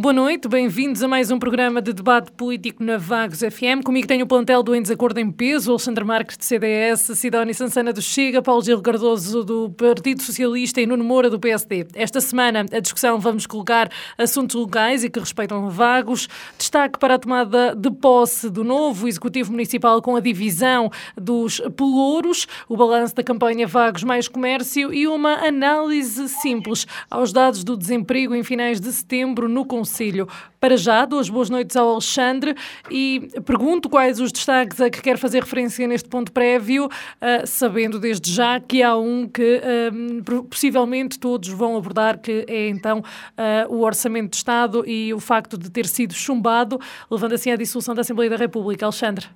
Boa noite, bem-vindos a mais um programa de debate político na Vagos FM. Comigo tenho o plantel do Em Desacordo em Peso, Alexandre Marques de CDS, Sidónia Sansana do Chega, Paulo Gil Cardoso do Partido Socialista e Nuno Moura do PSD. Esta semana a discussão vamos colocar assuntos locais e que respeitam Vagos. Destaque para a tomada de posse do novo Executivo Municipal com a divisão dos pelouros, o balanço da campanha Vagos mais Comércio e uma análise simples aos dados do desemprego em finais de setembro no Conselho Conselho. Para já, dou as boas noites ao Alexandre e pergunto quais os destaques a que quer fazer referência neste ponto prévio, uh, sabendo desde já que há um que uh, possivelmente todos vão abordar, que é então uh, o Orçamento de Estado e o facto de ter sido chumbado, levando assim à dissolução da Assembleia da República. Alexandre.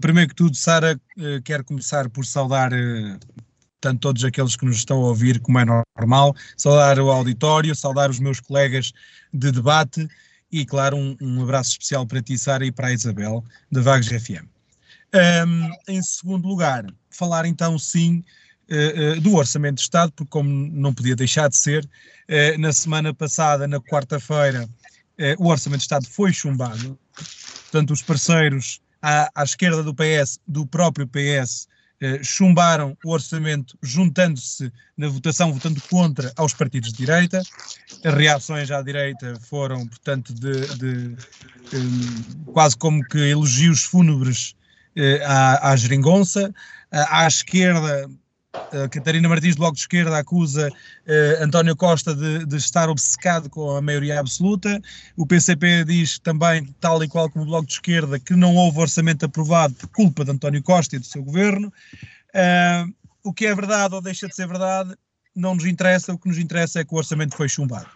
primeiro que tudo, Sara, quero começar por saudar tanto todos aqueles que nos estão a ouvir, como é normal, saudar o auditório, saudar os meus colegas de debate e, claro, um, um abraço especial para ti, Sara, e para a Isabel, da Vagos FM. Um, em segundo lugar, falar então, sim, uh, uh, do Orçamento de Estado, porque, como não podia deixar de ser, uh, na semana passada, na quarta-feira, o Orçamento de Estado foi chumbado. Portanto, os parceiros à, à esquerda do PS, do próprio PS, eh, chumbaram o orçamento juntando-se na votação, votando contra aos partidos de direita. As reações à direita foram, portanto, de, de eh, quase como que elogios fúnebres uh, à, à geringonça. À esquerda, Uh, Catarina Martins, do Bloco de Esquerda, acusa uh, António Costa de, de, estar obcecado com a maioria absoluta. O PCP diz também, tal e qual como o Bloco de Esquerda, que não houve orçamento aprovado por culpa de António Costa e do seu governo. Uh, o que é verdade ou deixa de ser verdade não nos interessa, o que nos interessa é que o orçamento foi chumbado.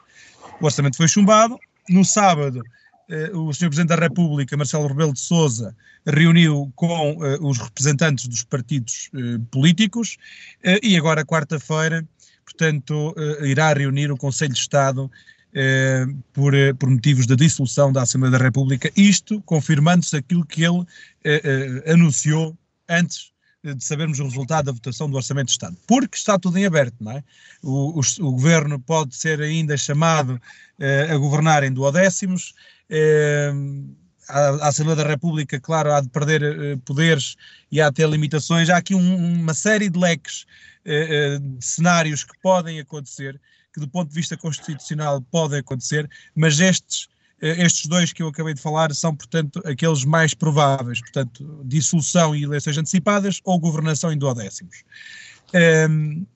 O orçamento foi chumbado. No sábado, eh, o Sr. Presidente da República, Marcelo Rebelo de Sousa, reuniu com uh, os representantes dos partidos uh, políticos e agora, quarta-feira, portanto, irá reunir o Conselho de Estado por, por motivos da dissolução da Assembleia da República, isto confirmando-se aquilo que ele anunciou antes de sabermos o resultado da votação do Orçamento de Estado, porque está tudo em aberto, não é? O, o, o Governo pode ser ainda chamado a governar em duodécimos, Ehm, a, Assembleia da República, claro, há de perder uh, poderes e há de ter limitações. Há aqui um, uma série de leques, de cenários que podem acontecer, que do ponto de vista constitucional podem acontecer, mas estes, estes dois que eu acabei de falar são, portanto, aqueles mais prováveis, portanto, dissolução e eleições antecipadas ou governação em duodécimos. Um, ehm,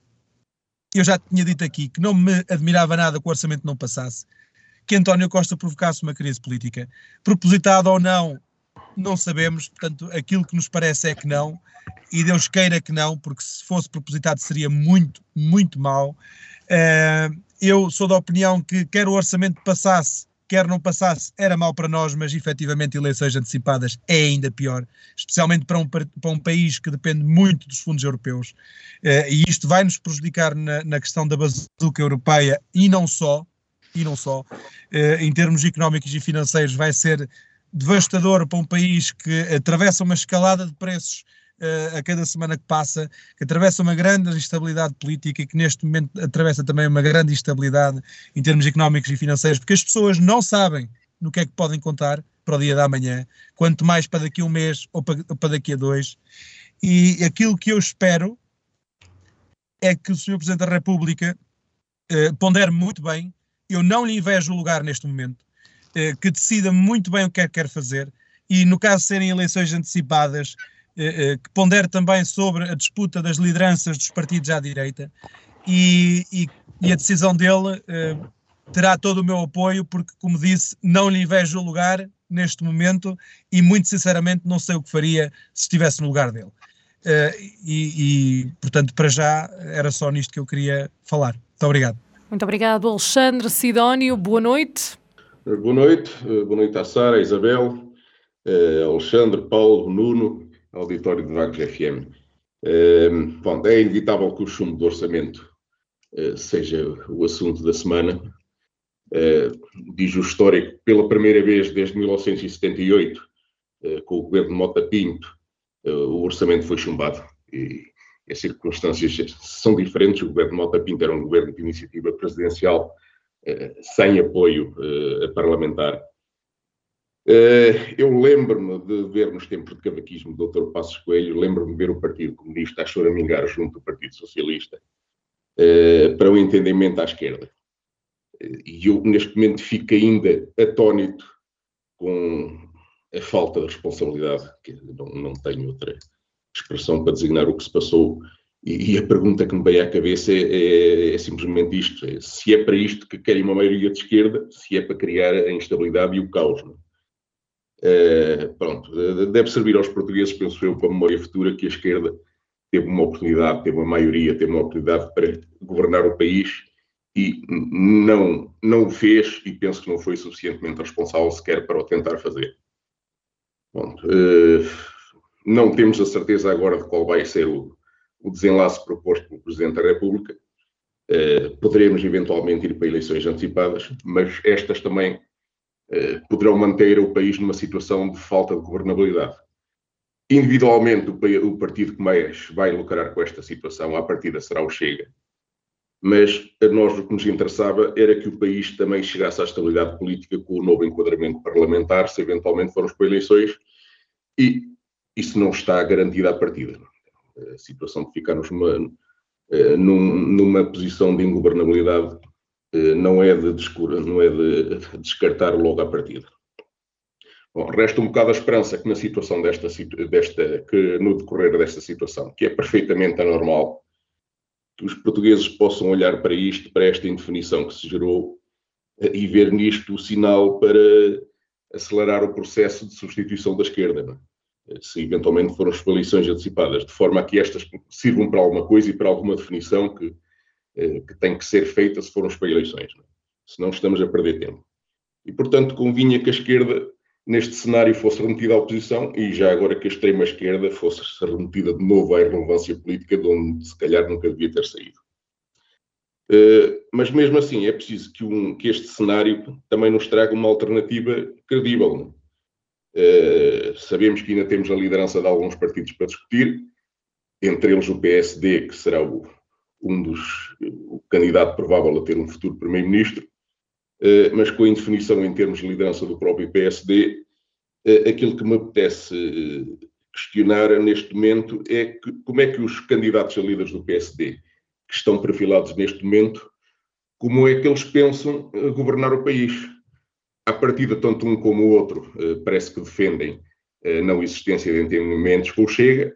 eu já tinha dito aqui que não me admirava nada que o orçamento não passasse, que António Costa provocasse uma crise política. Propositada ou não, não sabemos, portanto, aquilo que nos parece é que não, e Deus queira que não, porque se fosse propositado seria muito, muito mau. Uh, eu sou da opinião que quer o orçamento passasse, quer não passasse, era mau para nós, mas efetivamente eleições antecipadas é ainda pior, especialmente para um, para um país que depende muito dos fundos europeus. Uh, e isto vai nos prejudicar na, na questão da bazuca europeia e não só, e não só, eh, em termos económicos e financeiros, vai ser devastador para um país que atravessa uma escalada de preços uh, a cada semana que passa, que atravessa uma grande instabilidade política e que neste momento atravessa também uma grande instabilidade em termos económicos e financeiros, porque as pessoas não sabem no que é que podem contar para o dia da manhã, quanto mais para daqui a um mês ou para, daqui a dois. E aquilo que eu espero é que o Sr. Presidente da República uh, pondere muito bem eu não lhe invejo o lugar neste momento, eh, que decida muito bem o que é que quer fazer e, no caso de serem eleições antecipadas, eh, eh, que pondere também sobre a disputa das lideranças dos partidos à direita e, e, e a decisão dele terá todo o meu apoio, porque, como disse, não lhe invejo o lugar neste momento e, muito sinceramente, não sei o que faria se estivesse no lugar dele. Uh, e, e, portanto, para já era só nisto que eu queria falar. Muito obrigado. Muito obrigado, Alexandre Sidónio. Boa noite. Boa noite. Boa noite à Sara, à Isabel, Alexandre, Paulo, Nuno, auditório de Vagos FM. Bom, é inevitável que o chumbo do orçamento seja o assunto da semana. Diz o histórico, pela primeira vez desde 1978, com o governo de Mota Pinto, o orçamento foi chumbado. E as circunstâncias são diferentes. O governo de Mota Pinto era um governo de iniciativa presidencial sem apoio parlamentar. Eu lembro-me de ver nos tempos de cavaquismo do Dr. Passos Coelho, lembro-me de ver o Partido Comunista a choramingar junto do Partido Socialista para o entendimento à esquerda. E eu, neste momento, fico ainda atónito com a falta de responsabilidade, que não, não tenho outra expressão para designar o que se passou. E, e a pergunta que me veio à cabeça é, é, é simplesmente isto: é, se é para isto que querem uma maioria de esquerda, se é para criar a instabilidade e o caos. É, pronto, deve servir aos portugueses, penso eu, para a memória futura, que a esquerda teve uma oportunidade, teve uma maioria, teve uma oportunidade para governar o país e não, não o fez e penso que não foi suficientemente responsável sequer para o tentar fazer. Pronto, uh, não temos a certeza agora de qual vai ser o, o desenlace proposto pelo Presidente da República. Uh, poderemos eventualmente ir para eleições antecipadas, mas estas também uh, poderão manter o país numa situação de falta de governabilidade. Individualmente, o, partido que mais vai lucrar com esta situação, à partida, será o Chega, mas a nós o que nos interessava era que o país também chegasse à estabilidade política com o novo enquadramento parlamentar, se eventualmente formos para eleições, e isso não está garantido à partida. A situação de ficarmos numa, eh, numa posição de ingovernabilidade eh, não é de, não é de descartar logo à partida. Bom, resta um bocado a esperança que na situação desta, desta que no decorrer desta situação, que é perfeitamente anormal, que os portugueses possam olhar para isto, para esta indefinição que se gerou eh, e ver nisto o sinal para acelerar o processo de substituição da esquerda. É? Se eventualmente foram eleições antecipadas, de forma a que estas sirvam para alguma coisa e para alguma definição que, eh, que tem que ser feita se formos para eleições. Não? É? Senão estamos a perder tempo. E, portanto, convinha que a esquerda neste cenário fosse remetida à oposição e já agora que a extrema-esquerda fosse remetida de novo à irrelevância política, de onde se calhar nunca devia ter saído. Uh, mas mesmo assim é preciso que, um, que, este cenário também nos traga uma alternativa credível. Uh, sabemos que ainda temos a liderança de alguns partidos para discutir, entre eles o PSD, que será o, um dos o candidato provável a ter um futuro primeiro-ministro, eh, mas com a indefinição em termos de liderança do próprio PSD, eh, aquilo que me apetece eh, questionar neste momento é que, como é que os candidatos a líderes do PSD, que estão perfilados neste momento, como é que eles pensam governar o país? À partida, tanto um como o outro parece que defendem a não existência de entendimentos com o Chega.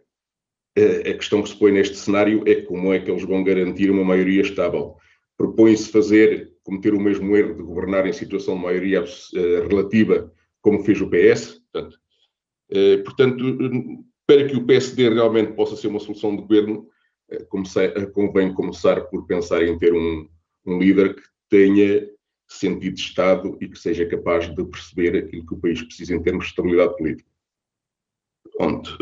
A questão que se põe neste cenário é como é que eles vão garantir uma maioria estável. Propõe-se fazer cometer o mesmo erro de governar em situação de maioria uh, relativa, como fez o PS. Portanto, uh, portanto, para que o PSD realmente possa ser uma solução de governo, uh, comecei, convém começar por pensar em ter um, um líder que tenha sentido de Estado e que seja capaz de perceber aquilo que o país precisa em termos de estabilidade política. Pronto.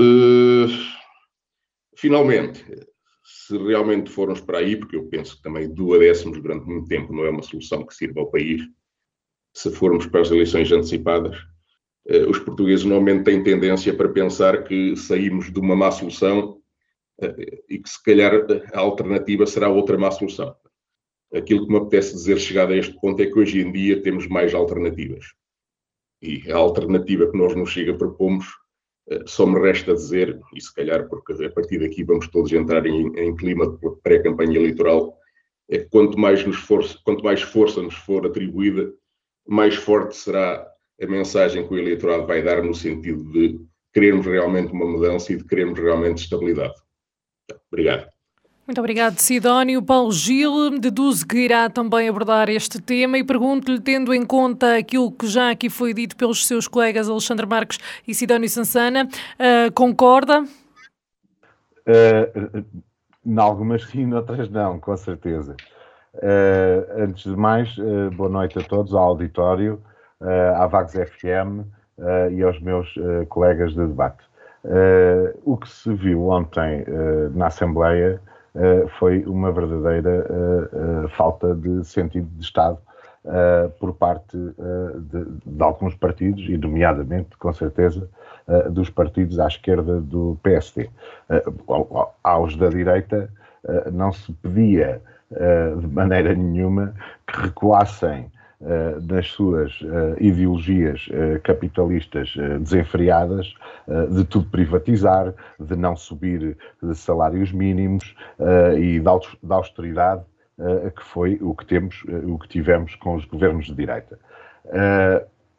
Finalmente, se realmente formos para aí, porque eu penso que também duodécimos durante muito tempo não é uma solução que sirva ao país, se formos para as eleições antecipadas, eh, os portugueses normalmente têm tendência para pensar que saímos de uma má solução eh, e que se calhar a alternativa será outra má solução. Aquilo que me apetece dizer chegado a este ponto é que hoje em dia temos mais alternativas. E a alternativa que nós nos chega propomos só me resta dizer, e se calhar porque a partir daqui vamos todos entrar em, em clima de pré-campanha eleitoral, é que quanto mais, nos for, quanto mais força nos for atribuída, mais forte será a mensagem que o eleitorado vai dar no sentido de querermos realmente uma mudança e de querermos realmente estabilidade. Obrigado. Muito obrigado, Sidónio. Paulo Gil deduzo que irá também abordar este tema e pergunto-lhe, tendo em conta aquilo que já aqui foi dito pelos seus colegas Alexandre Marques e Sidónio Sansana, uh, concorda? Uh, em algumas sim, noutras não, com certeza. Uh, antes de mais, uh, boa noite a todos, ao auditório, à Vagos FM e aos meus colegas de debate. o que se viu ontem na Assembleia foi uma verdadeira falta de sentido de Estado por parte de, de, alguns partidos, e nomeadamente, com certeza, dos partidos à esquerda do PSD. aos da direita não se pedia eh, de maneira nenhuma que recuassem Uh, nas suas uh, ideologias uh, capitalistas desenfreadas, de tudo privatizar, de não subir salários mínimos e da austeridade, que foi o que temos, o que tivemos com os governos de direita.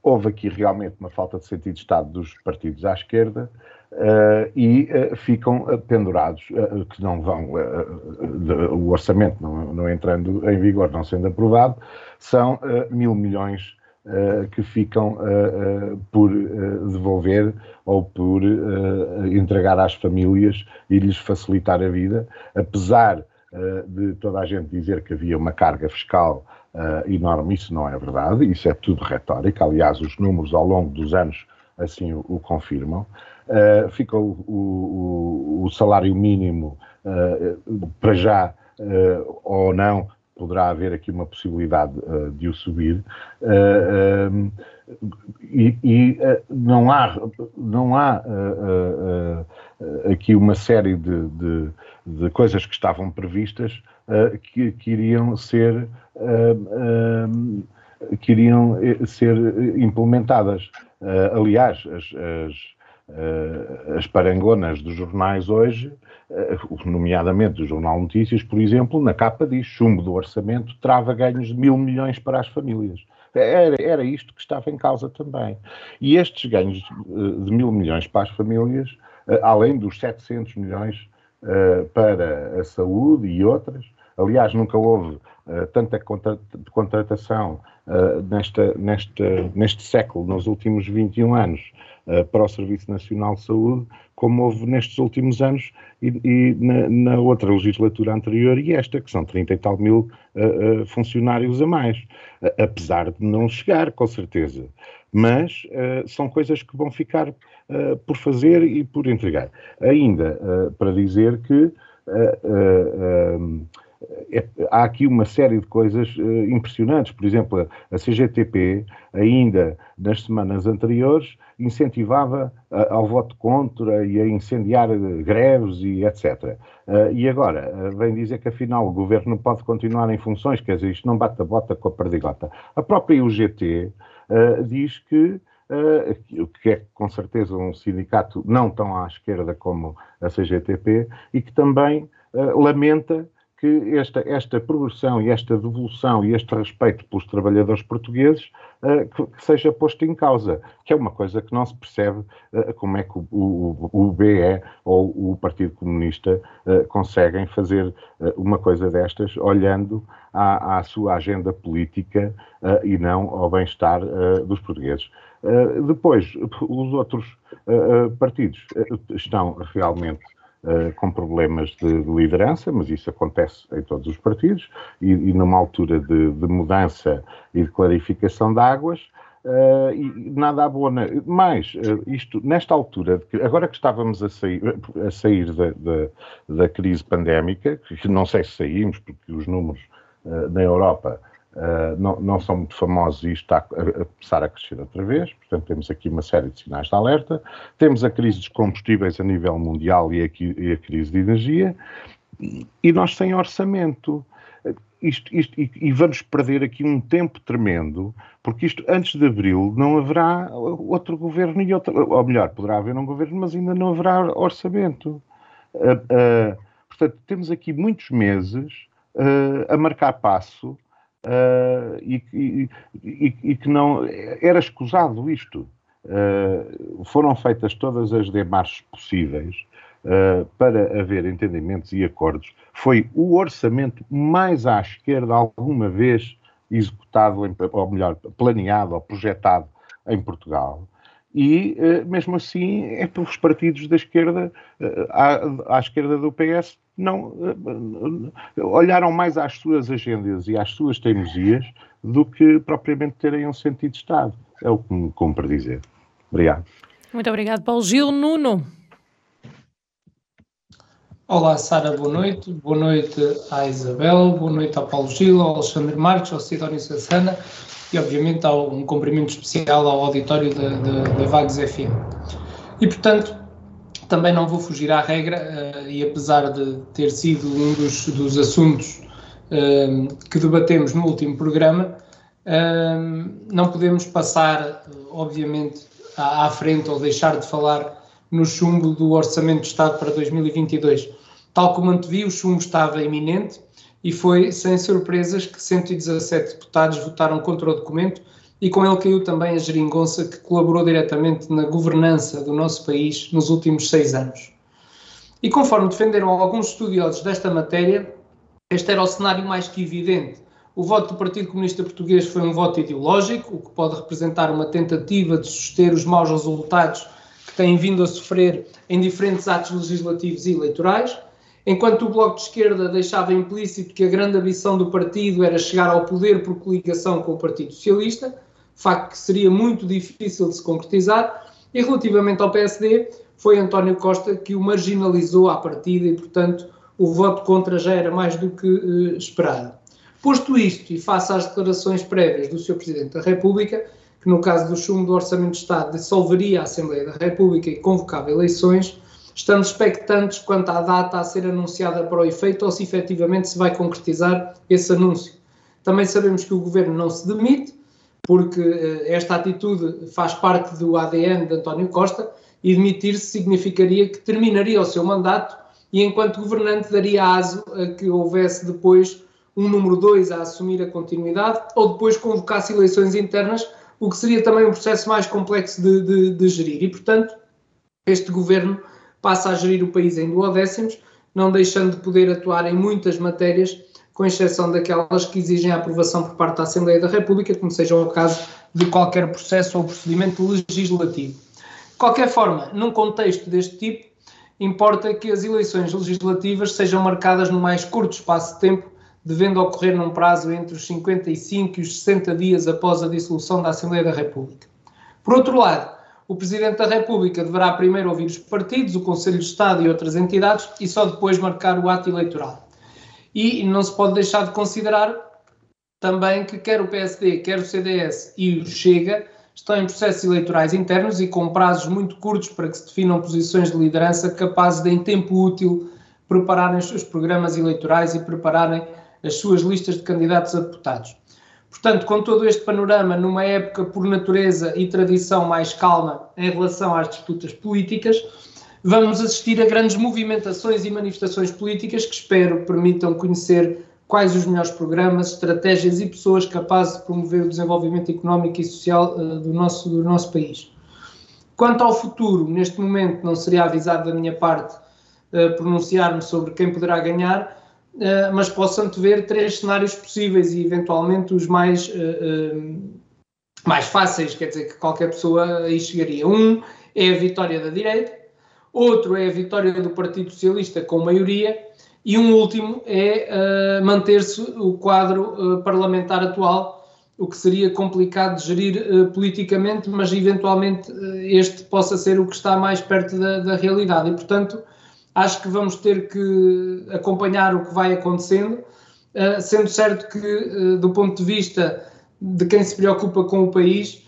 houve aqui realmente uma falta de sentido de Estado dos partidos à esquerda, Uh, e uh, ficam uh, pendurados, que não vão, o orçamento não, não, entrando em vigor, não sendo aprovado, são mil milhões que ficam por devolver ou por entregar às famílias e lhes facilitar a vida, apesar de toda a gente dizer que havia uma carga fiscal enorme, isso não é verdade, isso é tudo retórica, aliás, os números ao longo dos anos assim o, o confirmam uh, fica o, o, o, salário mínimo uh, para já uh, ou não, poderá haver aqui uma possibilidade de o subir. Um, e, e não há, não há aqui uma série de, de, de, coisas que estavam previstas que, que, iriam ser que iriam ser implementadas. aliás, as, as as parangonas dos jornais hoje, uh, nomeadamente o Jornal Notícias, por exemplo, na capa diz chumbo do orçamento trava ganhos de mil milhões para as famílias. Era, era isto que estava em causa também. E estes ganhos uh, de mil milhões para as famílias, além dos 700 milhões para a saúde e outras, aliás, nunca houve tanta contratação nesta, nesta, neste século, nos últimos 21 anos, uh, para o Serviço Nacional de Saúde, como houve nestes últimos anos e, e na, na, outra legislatura anterior e esta, que são 30 e tal mil uh, uh, funcionários a mais, apesar de não chegar, com certeza. Mas são coisas que vão ficar por fazer e por entregar. Ainda para dizer que é, há aqui uma série de coisas uh, impressionantes. Por exemplo, a, CGTP, ainda nas semanas anteriores, incentivava uh, ao voto contra e a incendiar uh, greves e etc. e agora vem dizer que afinal o governo pode continuar em funções, quer dizer, isto não bate a bota com a perdigota. A própria UGT diz que Uh, que é com certeza um sindicato não tão à esquerda como a CGTP, e que também uh, lamenta que esta, esta progressão e esta devolução e este respeito pelos trabalhadores portugueses uh, que, que, seja posto em causa, que é uma coisa que não se percebe uh, como é que o, o, o, BE ou o Partido Comunista uh, conseguem fazer uma coisa destas olhando à, à sua agenda política e não ao bem-estar dos portugueses. depois, os outros partidos estão realmente Uh, com problemas de, de, liderança, mas isso acontece em todos os partidos, e, e numa altura de, de, mudança e de clarificação de águas, uh, e nada abona. Mas, uh, isto, nesta altura, agora que estávamos a sair, a sair da, da, da crise pandémica, que não sei se saímos, porque os números na Europa Uh, não, não, são muito famosos e está a, a, começar a crescer outra vez, portanto temos aqui uma série de sinais de alerta. Temos a crise dos combustíveis a nível mundial e a, e a crise de energia, e nós sem orçamento. Isto, isto, e, e, vamos perder aqui um tempo tremendo, porque isto antes de abril não haverá outro governo e outro, ou melhor, poderá haver um governo, mas ainda não haverá orçamento. Uh, uh, portanto, temos aqui muitos meses a marcar passo uh, e, e, e, e, que não era escusado isto. Uh, foram feitas todas as demarches possíveis uh, para haver entendimentos e acordos. Foi o orçamento mais à esquerda alguma vez executado, em, ou melhor, planeado ou projetado em Portugal. E, mesmo assim, é pelos partidos da esquerda, à, à esquerda do PS, não olharam mais às suas agendas e às suas teimosias do que propriamente terem um sentido de Estado. É o que me cumpre dizer. Obrigado. Muito obrigado, Paulo Gil. Nuno. Olá, Sara, boa noite. Boa noite à Isabel, boa noite ao Paulo Gil, ao Alexandre Marques, ao Sidónio Sassana e, obviamente, ao, um cumprimento especial ao auditório da, da, da Vagos FM. E, portanto, também não vou fugir à regra, uh, e apesar de ter sido um dos, dos assuntos uh, que debatemos no último programa, uh, não podemos passar, obviamente, à, à, frente ou deixar de falar no chumbo do Orçamento de Estado para 2022. Tal como antevi, o chumbo estava iminente e foi sem surpresas que 117 deputados votaram contra o documento e com ele caiu também a geringonça que colaborou diretamente na governança do nosso país nos últimos seis anos. E conforme defenderam alguns estudiosos desta matéria, este era o cenário mais que evidente. O voto do Partido Comunista Português foi um voto ideológico, o que pode representar uma tentativa de suster os maus resultados que têm vindo a sofrer em diferentes atos legislativos e eleitorais, enquanto o Bloco de Esquerda deixava implícito que a grande ambição do partido era chegar ao poder por coligação com o Partido Socialista, facto que seria muito difícil de se concretizar, e relativamente ao PSD, foi António Costa que o marginalizou à partida e, portanto, o voto contra já era mais do que uh, esperado. Posto isto, e face às declarações prévias do Sr. Presidente da República, que no caso do chumbo do Orçamento de Estado dissolveria a Assembleia da República e convocava eleições, estamos expectantes quanto à data a ser anunciada para o efeito ou se efetivamente se vai concretizar esse anúncio. Também sabemos que o Governo não se demite, porque eh, esta atitude faz parte do ADN de António Costa e demitir-se significaria que terminaria o seu mandato e, enquanto governante, daria aso a que houvesse depois um número 2 a assumir a continuidade ou depois convocasse eleições internas, o que seria também um processo mais complexo de, de, de gerir. E, portanto, este governo passa a gerir o país em duodécimos, não deixando de poder atuar em muitas matérias com exceção daquelas que exigem a aprovação por parte da Assembleia da República, como seja o caso de qualquer processo ou procedimento legislativo. De qualquer forma, num contexto deste tipo, importa que as eleições legislativas sejam marcadas no mais curto espaço de tempo, devendo ocorrer num prazo entre os 55 e os 60 dias após a dissolução da Assembleia da República. Por outro lado, o Presidente da República deverá primeiro ouvir os partidos, o Conselho de Estado e outras entidades e só depois marcar o ato eleitoral. E não se pode deixar de considerar também que quer o PSD, quer o CDS e o Chega estão em processos eleitorais internos e com prazos muito curtos para que se definam posições de liderança capazes de, em tempo útil, prepararem os seus programas eleitorais e prepararem as suas listas de candidatos a deputados. Portanto, com todo este panorama, numa época por natureza e tradição mais calma em relação às disputas políticas, vamos assistir a grandes movimentações e manifestações políticas que espero permitam conhecer quais os melhores programas, estratégias e pessoas capazes de promover o desenvolvimento económico e social uh, do, nosso, do nosso país. Quanto ao futuro, neste momento não seria avisado da minha parte uh, pronunciar-me sobre quem poderá ganhar, uh, mas posso antever três cenários possíveis e eventualmente os mais, mais fáceis, quer dizer, que qualquer pessoa aí chegaria. Um é a vitória da direita, outro é a vitória do Partido Socialista com maioria, e um último é uh, manter-se o quadro uh, parlamentar atual, o que seria complicado de gerir uh, politicamente, mas eventualmente este possa ser o que está mais perto da, da, realidade. E, portanto, acho que vamos ter que acompanhar o que vai acontecendo, sendo certo que, do ponto de vista de quem se preocupa com o país,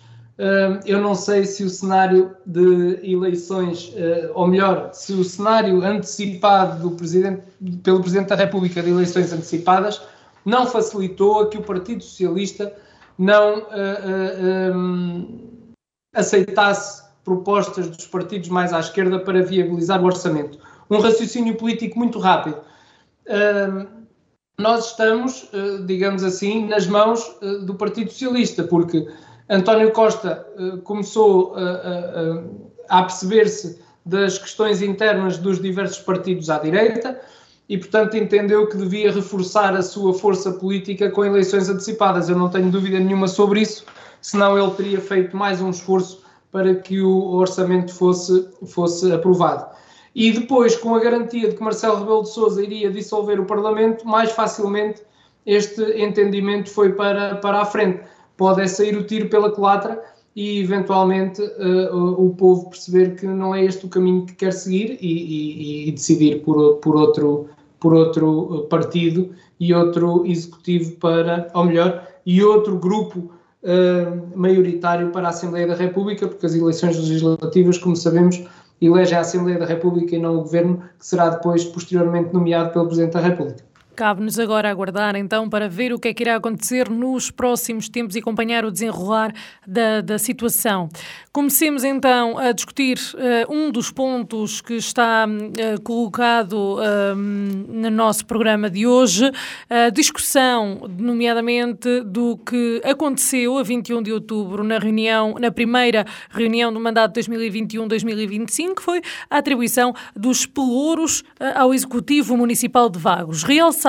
eu não sei se o cenário de eleições, eh, ou melhor, se o cenário antecipado do presidente, pelo Presidente da República de eleições antecipadas não facilitou a que o Partido Socialista não uh, uh, um, aceitasse propostas dos partidos mais à esquerda para viabilizar o orçamento. Um raciocínio político muito rápido. Uh, nós estamos, digamos assim, nas mãos do Partido Socialista, porque António Costa uh, começou uh, uh, a perceber-se das questões internas dos diversos partidos à direita e, portanto, entendeu que devia reforçar a sua força política com eleições antecipadas. Eu não tenho dúvida nenhuma sobre isso, senão ele teria feito mais um esforço para que o orçamento fosse, fosse aprovado. e depois, com a garantia de que Marcelo Rebelo de Sousa iria dissolver o Parlamento, mais facilmente este entendimento foi para, para a frente. Pode é sair o tiro pela culatra e, eventualmente, uh, o, povo perceber que não é este o caminho que quer seguir e, e, e decidir por, por, outro, por outro partido e outro executivo para, ou melhor, e outro grupo uh, maioritário para a Assembleia da República, porque as eleições legislativas, como sabemos, elege a Assembleia da República e não o Governo, que será depois, posteriormente, nomeado pelo Presidente da República. Cabe-nos agora aguardar então para ver o que é que irá acontecer nos próximos tempos e acompanhar o desenrolar da, da situação. Comecemos então a discutir uh, um dos pontos que está uh, colocado uh, no nosso programa de hoje, a discussão, nomeadamente, do que aconteceu a 21 de outubro na reunião, na primeira reunião do mandato 2021-2025, que foi a atribuição dos pelouros ao Executivo Municipal de Vagos. Realçar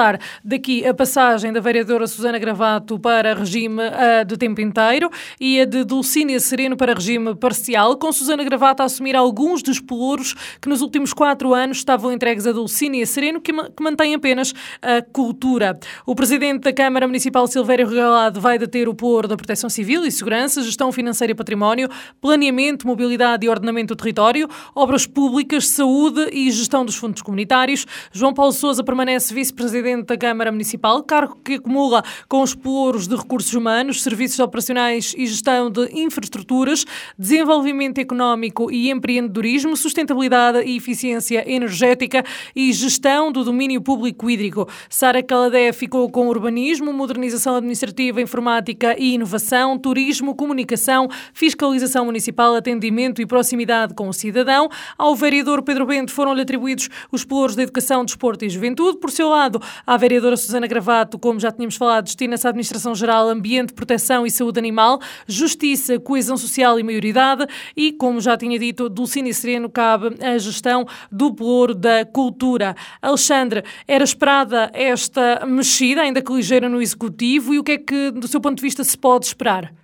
daqui a passagem da vereadora Susana Gravato para regime uh, de tempo inteiro e a de Dulcínia Sereno para regime parcial, com Susana Gravato a assumir alguns dos pelouros que nos últimos quatro anos estavam entregues a Dulcínia Sereno, que, que mantém apenas a cultura. O presidente da Câmara Municipal, Silvério Regalado, vai deter o pôr da Proteção Civil e Segurança, Gestão Financeira e Património, Planeamento, Mobilidade e Ordenamento do Território, Obras Públicas, Saúde e Gestão dos Fundos Comunitários. João Paulo Souza permanece vice-presidente presidente da Câmara Municipal, cargo que acumula com os pelouros de recursos humanos, serviços operacionais e gestão de infraestruturas, desenvolvimento económico e empreendedorismo, sustentabilidade e eficiência energética e gestão do domínio público hídrico. Sara Caladé ficou com urbanismo, modernização administrativa, informática e inovação, turismo, comunicação, fiscalização municipal, atendimento e proximidade com o cidadão. Ao vereador Pedro Bento foram-lhe atribuídos os pelouros da educação, desporto e juventude. Por seu lado, à vereadora Susana Gravato, como já tínhamos falado, destina-se à Administração Geral, Ambiente, Proteção e Saúde Animal, Justiça, Coesão Social e Maioridade e, como já tinha dito, Dulcine Sereno cabe a gestão do pelouro da cultura. Alexandre, era esperada esta mexida, ainda que ligeira no Executivo, e o que é que, do seu ponto de vista, se pode esperar?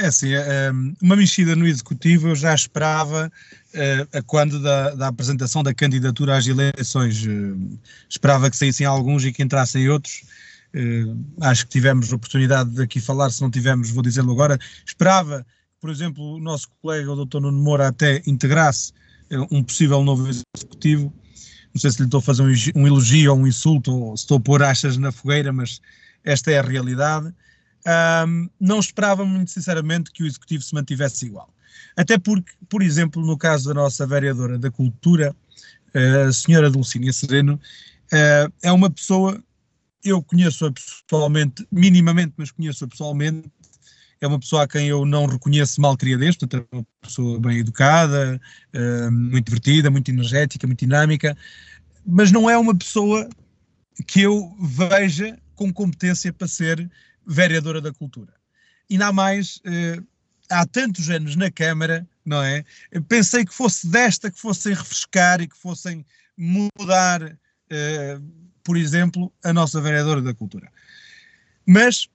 É assim, é, uma mexida no Executivo eu já esperava uh, a quando da, da, apresentação da candidatura às eleições. Esperava que saíssem alguns e que entrassem outros. Acho que tivemos oportunidade de aqui falar, se não tivemos, vou dizê-lo agora. Esperava que, por exemplo, o nosso colega, o Dr. Nuno Moura, até integrasse um possível novo executivo. Não sei se lhe estou a fazer um elogio ou um insulto, ou se estou a pôr achas na fogueira, mas esta é a realidade. Um, não esperava muito sinceramente que o executivo se mantivesse igual. Até porque, por exemplo, no caso da nossa vereadora da Cultura, eh, a senhora Dulcínia Sereno, eh, é uma pessoa, eu conheço-a pessoalmente, minimamente, mas conheço-a pessoalmente, é uma pessoa a quem eu não reconheço mal criadez, portanto é uma pessoa bem educada, eh, muito divertida, muito energética, muito dinâmica, mas não é uma pessoa que eu veja com competência para ser vereadora da cultura. Ainda mais, há tantos anos na Câmara, não é? Pensei que fosse desta que fossem refrescar e que fossem mudar, uh, por exemplo, a nossa vereadora da Cultura. Mas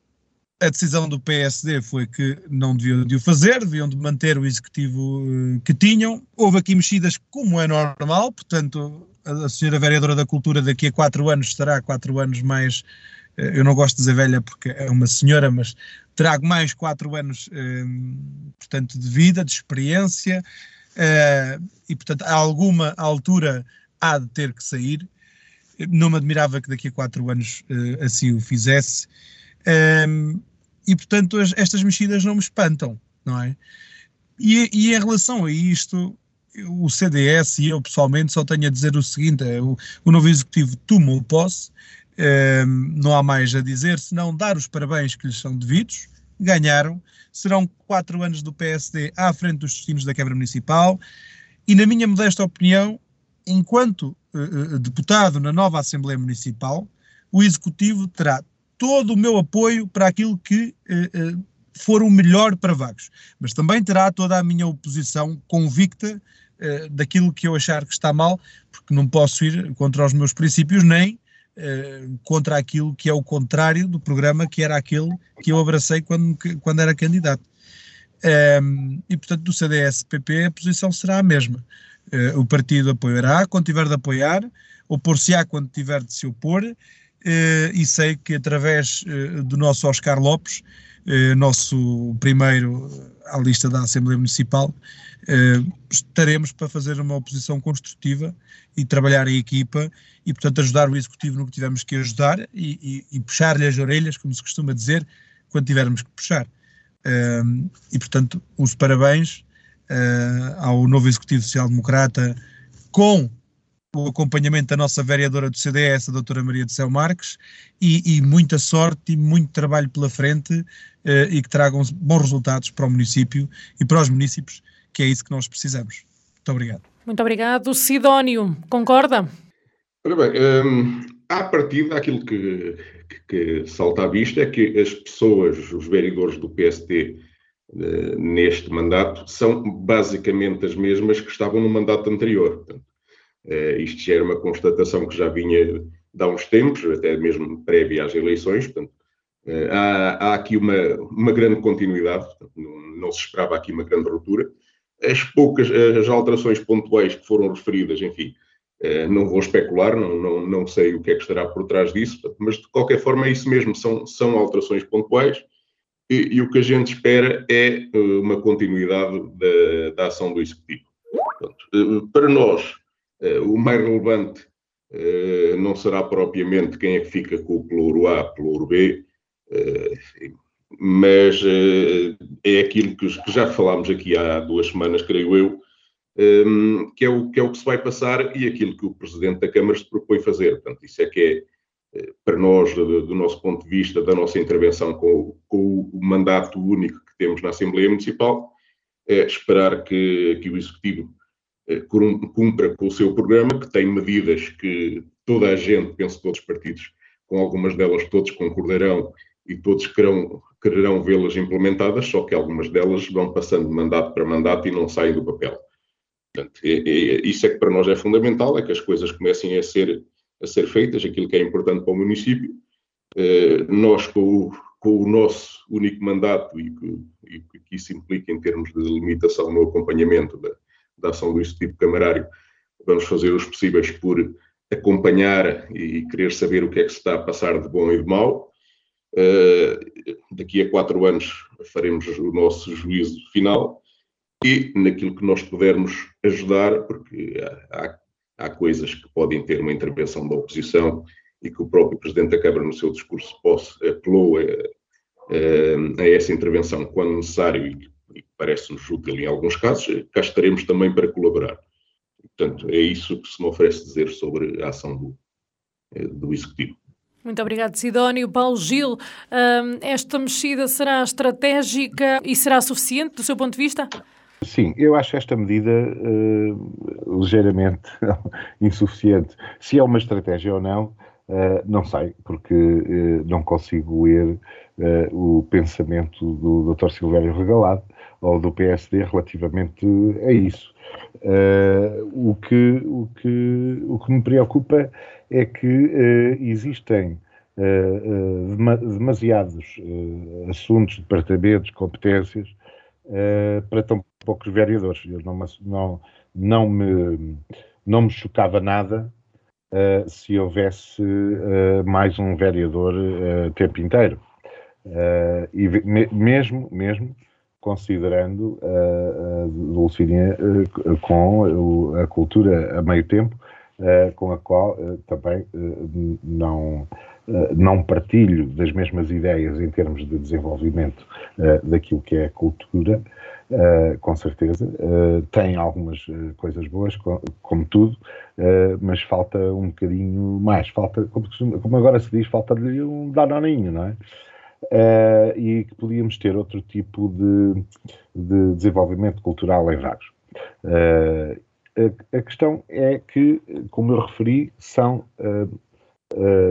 a decisão do PSD foi que não deviam de o fazer, deviam de manter o executivo uh, que tinham. Houve aqui mexidas como é normal, portanto, a senhora vereadora da Cultura daqui a quatro anos estará quatro anos mais eu não gosto de dizer velha porque é uma senhora, mas trago mais quatro anos, hum, portanto, de vida, de experiência, uh, e, portanto, a alguma altura há de ter que sair. Não me admirava que daqui a quatro anos uh, assim o fizesse. Um, e, portanto, as, estas mexidas não me espantam, não é? E, e, em relação a isto, o CDS e eu pessoalmente só tenho a dizer o seguinte: é, o, o novo executivo tomou posse, não há mais a dizer, senão dar os parabéns que lhes são devidos. Ganharam. Serão quatro anos do PSD à frente dos destinos da Câmara Municipal. E, na minha modesta opinião, enquanto uh, deputado na nova Assembleia Municipal, o Executivo terá todo o meu apoio para aquilo que uh, uh, for o melhor para Vagos. Mas também terá toda a minha oposição convicta daquilo que eu achar que está mal, porque não posso ir contra os meus princípios nem contra aquilo que é o contrário do programa que era aquele que eu abracei quando, quando era candidato. Ehm, e portanto, do CDS-PP a posição será a mesma. Uh, o partido apoiará quando tiver de apoiar, opor-se-á quando tiver de se opor, uh, e sei que através do nosso Oscar Lopes, nosso primeiro à lista da Assembleia Municipal, estaremos para fazer uma oposição construtiva e trabalhar em equipa e, portanto, ajudar o Executivo no que tivermos que ajudar e, e, e puxar-lhe as orelhas, como se costuma dizer, quando tivermos que puxar. e, portanto, os parabéns uh, ao novo Executivo Social Democrata, com o acompanhamento da nossa vereadora do CDS, a doutora Maria de Céu Marques, e, e muita sorte e muito trabalho pela frente uh, e que tragam bons resultados para o município e para os municípios, que é isso que nós precisamos. Muito obrigado. Muito obrigado. Sidónio, concorda? Ora bem, um, à partida, aquilo que, que, que salta à vista é que as pessoas, os vereadores do PST, eh, neste mandato são basicamente as mesmas que estavam no mandato anterior. Portanto, uh, isto já era uma constatação que já vinha de há uns tempos, até mesmo prévia às eleições. Portanto, uh, há, há, aqui uma, uma grande continuidade, portanto, não, não, se esperava aqui uma grande ruptura. As poucas as alterações pontuais que foram referidas, enfim, não vou especular, não, não, não sei o que é que estará por trás disso, mas de qualquer forma é isso mesmo, são, são alterações pontuais e, e, o que a gente espera é uma continuidade da, da ação do Executivo. Portanto, para nós, o mais relevante não será propriamente quem é que fica com o pluro A, pluro B, mas é aquilo que já falámos aqui há duas semanas, creio eu, que é o que, é o que se vai passar e aquilo que o Presidente da Câmara se propõe fazer. Portanto, isso é que é para nós, do, nosso ponto de vista, da nossa intervenção com, com, o mandato único que temos na Assembleia Municipal, é esperar que, que o Executivo cumpra com o seu programa, que tem medidas que toda a gente, penso todos os partidos, com algumas delas todos concordarão e todos quererão vê-las implementadas, só que algumas delas vão passando de mandato para mandato e não saem do papel. Portanto, é, é, isso é que para nós é fundamental, é que as coisas comecem a ser a ser feitas, aquilo que é importante para o município. Eh, nós, com o, com o nosso único mandato e que, que isso implica em termos de limitação no acompanhamento da, da ação do Executivo Camarário, vamos fazer os possíveis por acompanhar e querer saber o que é que se está a passar de bom e de mau. Uh, daqui a quatro anos faremos o nosso juízo final e naquilo que nós pudermos ajudar, porque há, há coisas que podem ter uma intervenção da oposição e que o próprio Presidente da Câmara, no seu discurso apelou a, a, a essa intervenção quando necessário e, e parece-nos útil em alguns casos, cá estaremos também para colaborar. Portanto, é isso que se me oferece dizer sobre a ação do, eh, do Executivo. Muito obrigado, Sidónio. Paulo Gil, esta mexida será estratégica e será suficiente do seu ponto de vista? Sim, eu acho esta medida uh, ligeiramente insuficiente. Se é uma estratégia ou não, uh, não sei, porque uh, não consigo ler o pensamento do Dr. Silvério Regalado ou do PSD relativamente a isso. o, que, o, que, o que me preocupa é que existem demasiados assuntos, departamentos, competências para tão poucos vereadores. Eu não, não, não, me, não me chocava nada uh, se houvesse uh, mais um vereador uh, tempo inteiro. Uh, e me, mesmo, mesmo considerando a Dulcinea com a cultura a meio tempo, com a qual também não não partilho das mesmas ideias em termos de desenvolvimento daquilo que é a cultura, com certeza. Tem algumas coisas boas, com, como tudo, mas falta um bocadinho mais. Falta, como, como agora se diz, falta-lhe um danoninho, não é? E que podíamos ter outro tipo de, de desenvolvimento cultural em Vagos. A, a, questão é que, como eu referi, são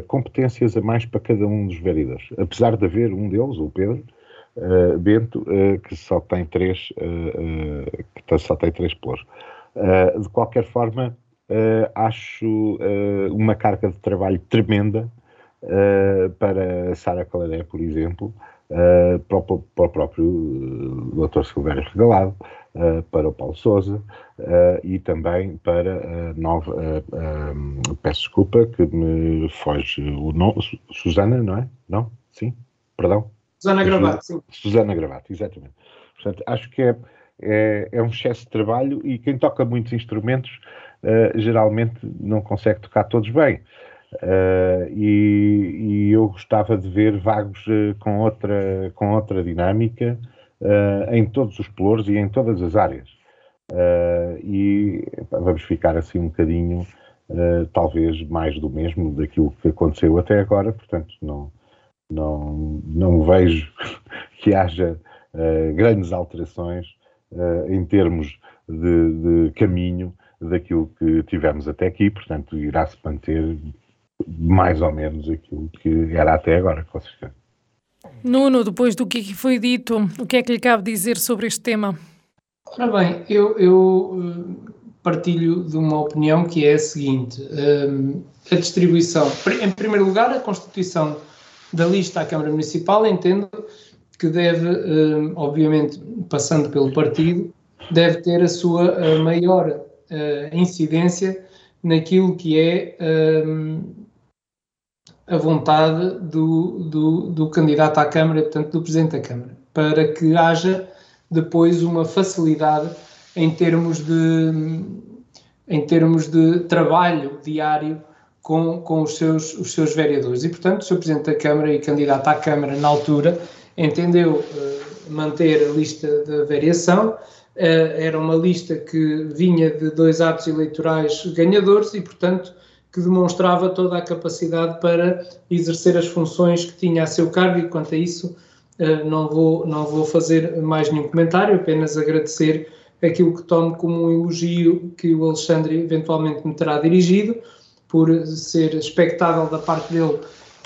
competências a mais para cada um dos vereadores. Apesar de haver um deles, o Pedro, uh, Bento, uh, que só tem três, uh, que só tem três pelouros. de qualquer forma, acho uma carga de trabalho tremenda para Sara Calaré, por exemplo, uh, para, o, para, o, próprio uh, Dr. Silvério Regalado, uh, para o Paulo Souza e também para a nova. peço desculpa que me foge o nome. Susana, não é? Não? Sim? Perdão? Susana Gravato, sim. Susana Gravato, exatamente. Portanto, acho que é, é, é, um excesso de trabalho e quem toca muitos instrumentos geralmente não consegue tocar todos bem. Uh, e, e, eu gostava de ver vagos uh, com, outra, com outra dinâmica uh, em todos os pelouros e em todas as áreas. e vamos ficar assim um bocadinho, talvez mais do mesmo daquilo que aconteceu até agora, portanto, não, não, não vejo que haja grandes alterações em termos de, de caminho daquilo que tivemos até aqui, portanto, irá-se manter mais ou menos aquilo que era até agora, com certeza. Nuno, depois do que foi dito, o que é que lhe cabe dizer sobre este tema? Ora bem, eu, eu eh, partilho de uma opinião que é a seguinte: um, eh, a distribuição, em primeiro lugar, a constituição da lista à Câmara Municipal, entendo que deve, um, eh, obviamente, passando pelo partido, deve ter a sua a maior uh, incidência naquilo que é um, a vontade do, do, do, candidato à Câmara, portanto, do Presidente da Câmara, para que haja depois uma facilidade em termos de, em termos de trabalho diário com, com os, seus, os seus vereadores. E, portanto, o Sr. Presidente da Câmara e candidato à Câmara, na altura, entendeu uh, manter a lista da variação. Uh, era uma lista que vinha de dois atos eleitorais ganhadores e, portanto, que demonstrava toda a capacidade para exercer as funções que tinha a seu cargo e quanto a isso eh, não vou, não vou fazer mais nenhum comentário, apenas agradecer aquilo que tomo como um elogio que o Alexandre eventualmente me terá dirigido, por ser expectável da parte dele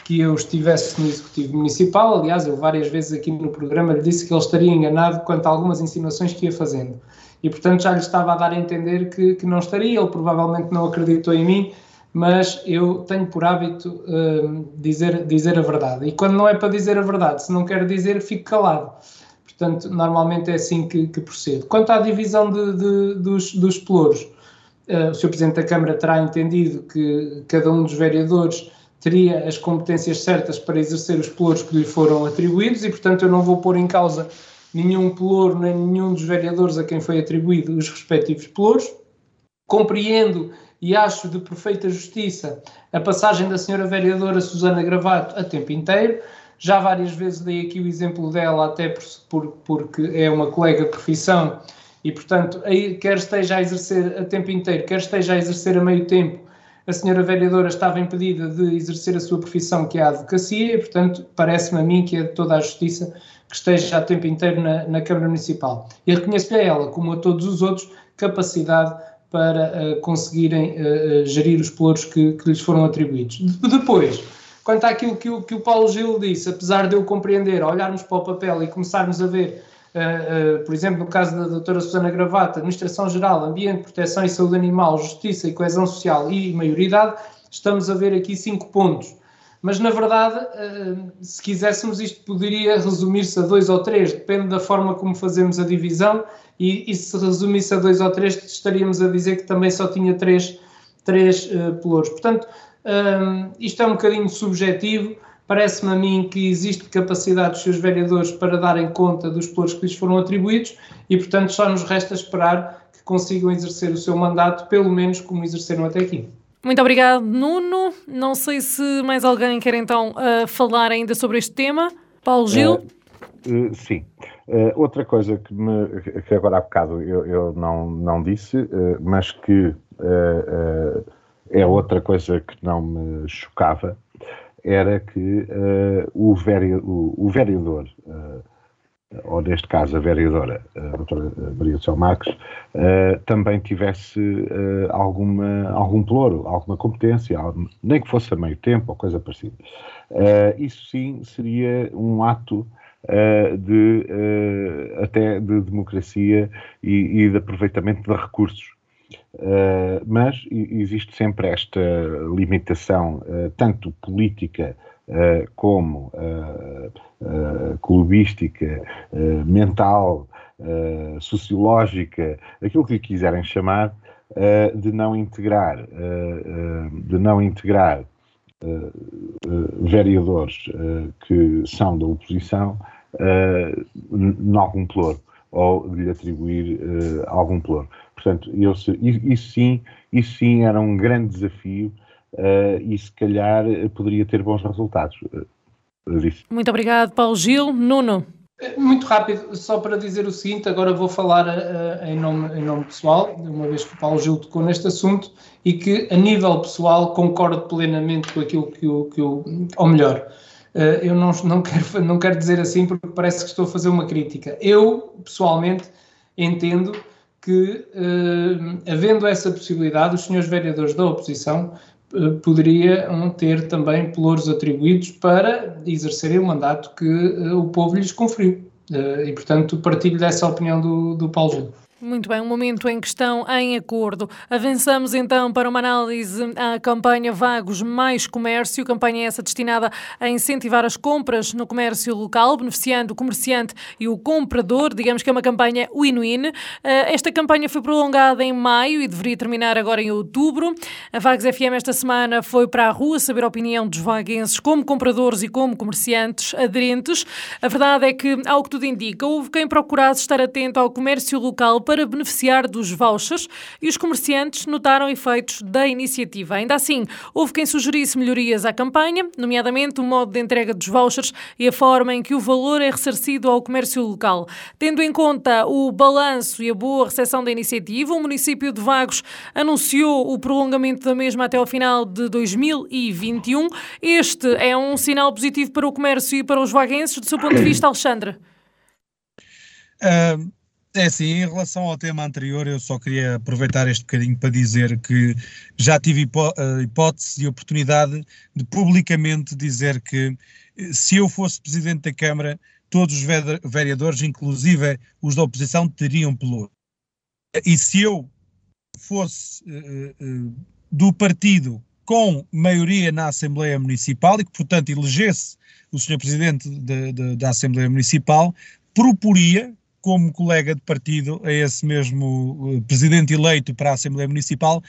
que eu estivesse no Executivo Municipal. Aliás, eu várias vezes aqui no programa lhe disse que ele estaria enganado quanto a algumas insinuações que ia fazendo. E, portanto, já lhe estava a dar a entender que, que não estaria. Ele provavelmente não acreditou em mim mas eu tenho por hábito uh, dizer, dizer a verdade. E quando não é para dizer a verdade, se não quero dizer, fico calado. Portanto, normalmente é assim que, que procedo. Quanto à divisão de, de, dos, dos pelouros, uh, o Sr. Presidente da Câmara terá entendido que cada um dos vereadores teria as competências certas para exercer os pelouros que lhe foram atribuídos e, portanto, eu não vou pôr em causa nenhum pelouro nem nenhum dos vereadores a quem foi atribuído os respectivos pelouros. Compreendo e acho de perfeita justiça a passagem da senhora vereadora Susana Gravato a tempo inteiro. Já várias vezes dei aqui o exemplo dela, até por, por, porque é uma colega de profissão e, portanto, aí, quer esteja a exercer a tempo inteiro, quer esteja a exercer a meio tempo, a senhora vereadora estava impedida de exercer a sua profissão, que é a advocacia, e, portanto, parece-me a mim que é de toda a justiça que esteja a tempo inteiro na, na Câmara Municipal. E reconheço-lhe a ela, como a todos os outros, capacidade para uh, conseguirem uh, gerir os pelouros que, que, lhes foram atribuídos. Depois, quanto àquilo que o, que o Paulo Gil disse, apesar de eu compreender, olharmos para o papel e começarmos a ver, uh, por exemplo, no caso da doutora Susana Gravata, Administração Geral, Ambiente, Proteção e Saúde Animal, Justiça e Coesão Social e Maioridade, estamos a ver aqui cinco pontos. Mas, na verdade, se quiséssemos, isto poderia resumir-se a dois ou três, depende da forma como fazemos a divisão e, e, se resumisse a dois ou três, estaríamos a dizer que também só tinha três, três uh, pelouros. Portanto, um, isto é um bocadinho subjetivo. Parece-me a mim que existe capacidade dos seus vereadores para darem conta dos pelouros que lhes foram atribuídos e, portanto, só nos resta esperar que consigam exercer o seu mandato, pelo menos como exerceram até aqui. Muito obrigado, Nuno. Não sei se mais alguém quer então uh, falar ainda sobre este tema. Paulo Gil? Uh, uh, sim. Uh, outra coisa que, me, que agora há bocado eu, eu não, não disse, uh, mas que uh, é outra coisa que não me chocava, era que o, veri, o, o, vereador, ou neste caso a vereadora, a doutora Maria do Céu Marques, também tivesse alguma, algum ploro, alguma competência, nem que fosse a meio tempo ou coisa parecida. isso sim seria um ato uh, de, uh, até de democracia e, e, de aproveitamento de recursos. Uh, mas existe sempre esta limitação, uh, tanto política uh, como clubística, mental, sociológica, aquilo que lhe quiserem chamar, de não integrar, de não integrar vereadores que são da oposição em algum ploro ou de lhe atribuir algum ploro. Portanto, eu, isso, sim, isso sim era um grande desafio uh, e se calhar poderia ter bons resultados. Uh, Muito obrigado, Paulo Gil. Nuno. Muito rápido, só para dizer o seguinte, agora vou falar uh, em, nome, em nome pessoal, uma vez que o Paulo Gil tocou neste assunto, e que a nível pessoal concordo plenamente com aquilo que o, que o ou melhor, uh, eu não, não, quero, não quero dizer assim porque parece que estou a fazer uma crítica. Eu, pessoalmente, entendo que, eh, havendo essa possibilidade, os senhores vereadores da oposição eh, poderiam ter também pelouros atribuídos para exercerem o mandato que eh, o povo lhes conferiu. e, portanto, partilho dessa opinião do, do Paulo Gil. Muito bem, um momento em que estão em acordo. Avançamos então para uma análise à campanha Vagos Mais Comércio, campanha essa destinada a incentivar as compras no comércio local, beneficiando o comerciante e o comprador. Digamos que é uma campanha win-win. Eh, esta campanha foi prolongada em maio e deveria terminar agora em outubro. A Vagos FM esta semana foi para a rua saber a opinião dos vaguenses como compradores e como comerciantes aderentes. A verdade é que, ao que tudo indica, houve quem procurasse estar atento ao comércio local para beneficiar dos vouchers e os comerciantes notaram efeitos da iniciativa. Ainda assim, houve quem sugerisse melhorias à campanha, nomeadamente o modo de entrega dos vouchers e a forma em que o valor é ressarcido ao comércio local. Tendo em conta o balanço e a boa recepção da iniciativa, o município de Vagos anunciou o prolongamento da mesma até ao final de 2021. Este é um sinal positivo para o comércio e para os vaguenses, do seu ponto de vista, Alexandre? Uh, é assim, em relação ao tema anterior, eu só queria aproveitar este bocadinho para dizer que já tive hipó eh, hipótese e oportunidade de publicamente dizer que eh, se eu fosse presidente da Câmara, todos os vereadores, inclusive os da oposição, teriam pelouro. E se eu fosse uh, uh, do partido com maioria na Assembleia Municipal e que, portanto, elegesse o Sr. Presidente de, de, da Assembleia Municipal, proporia como colega de partido a esse mesmo eh, presidente eleito para a Assembleia Municipal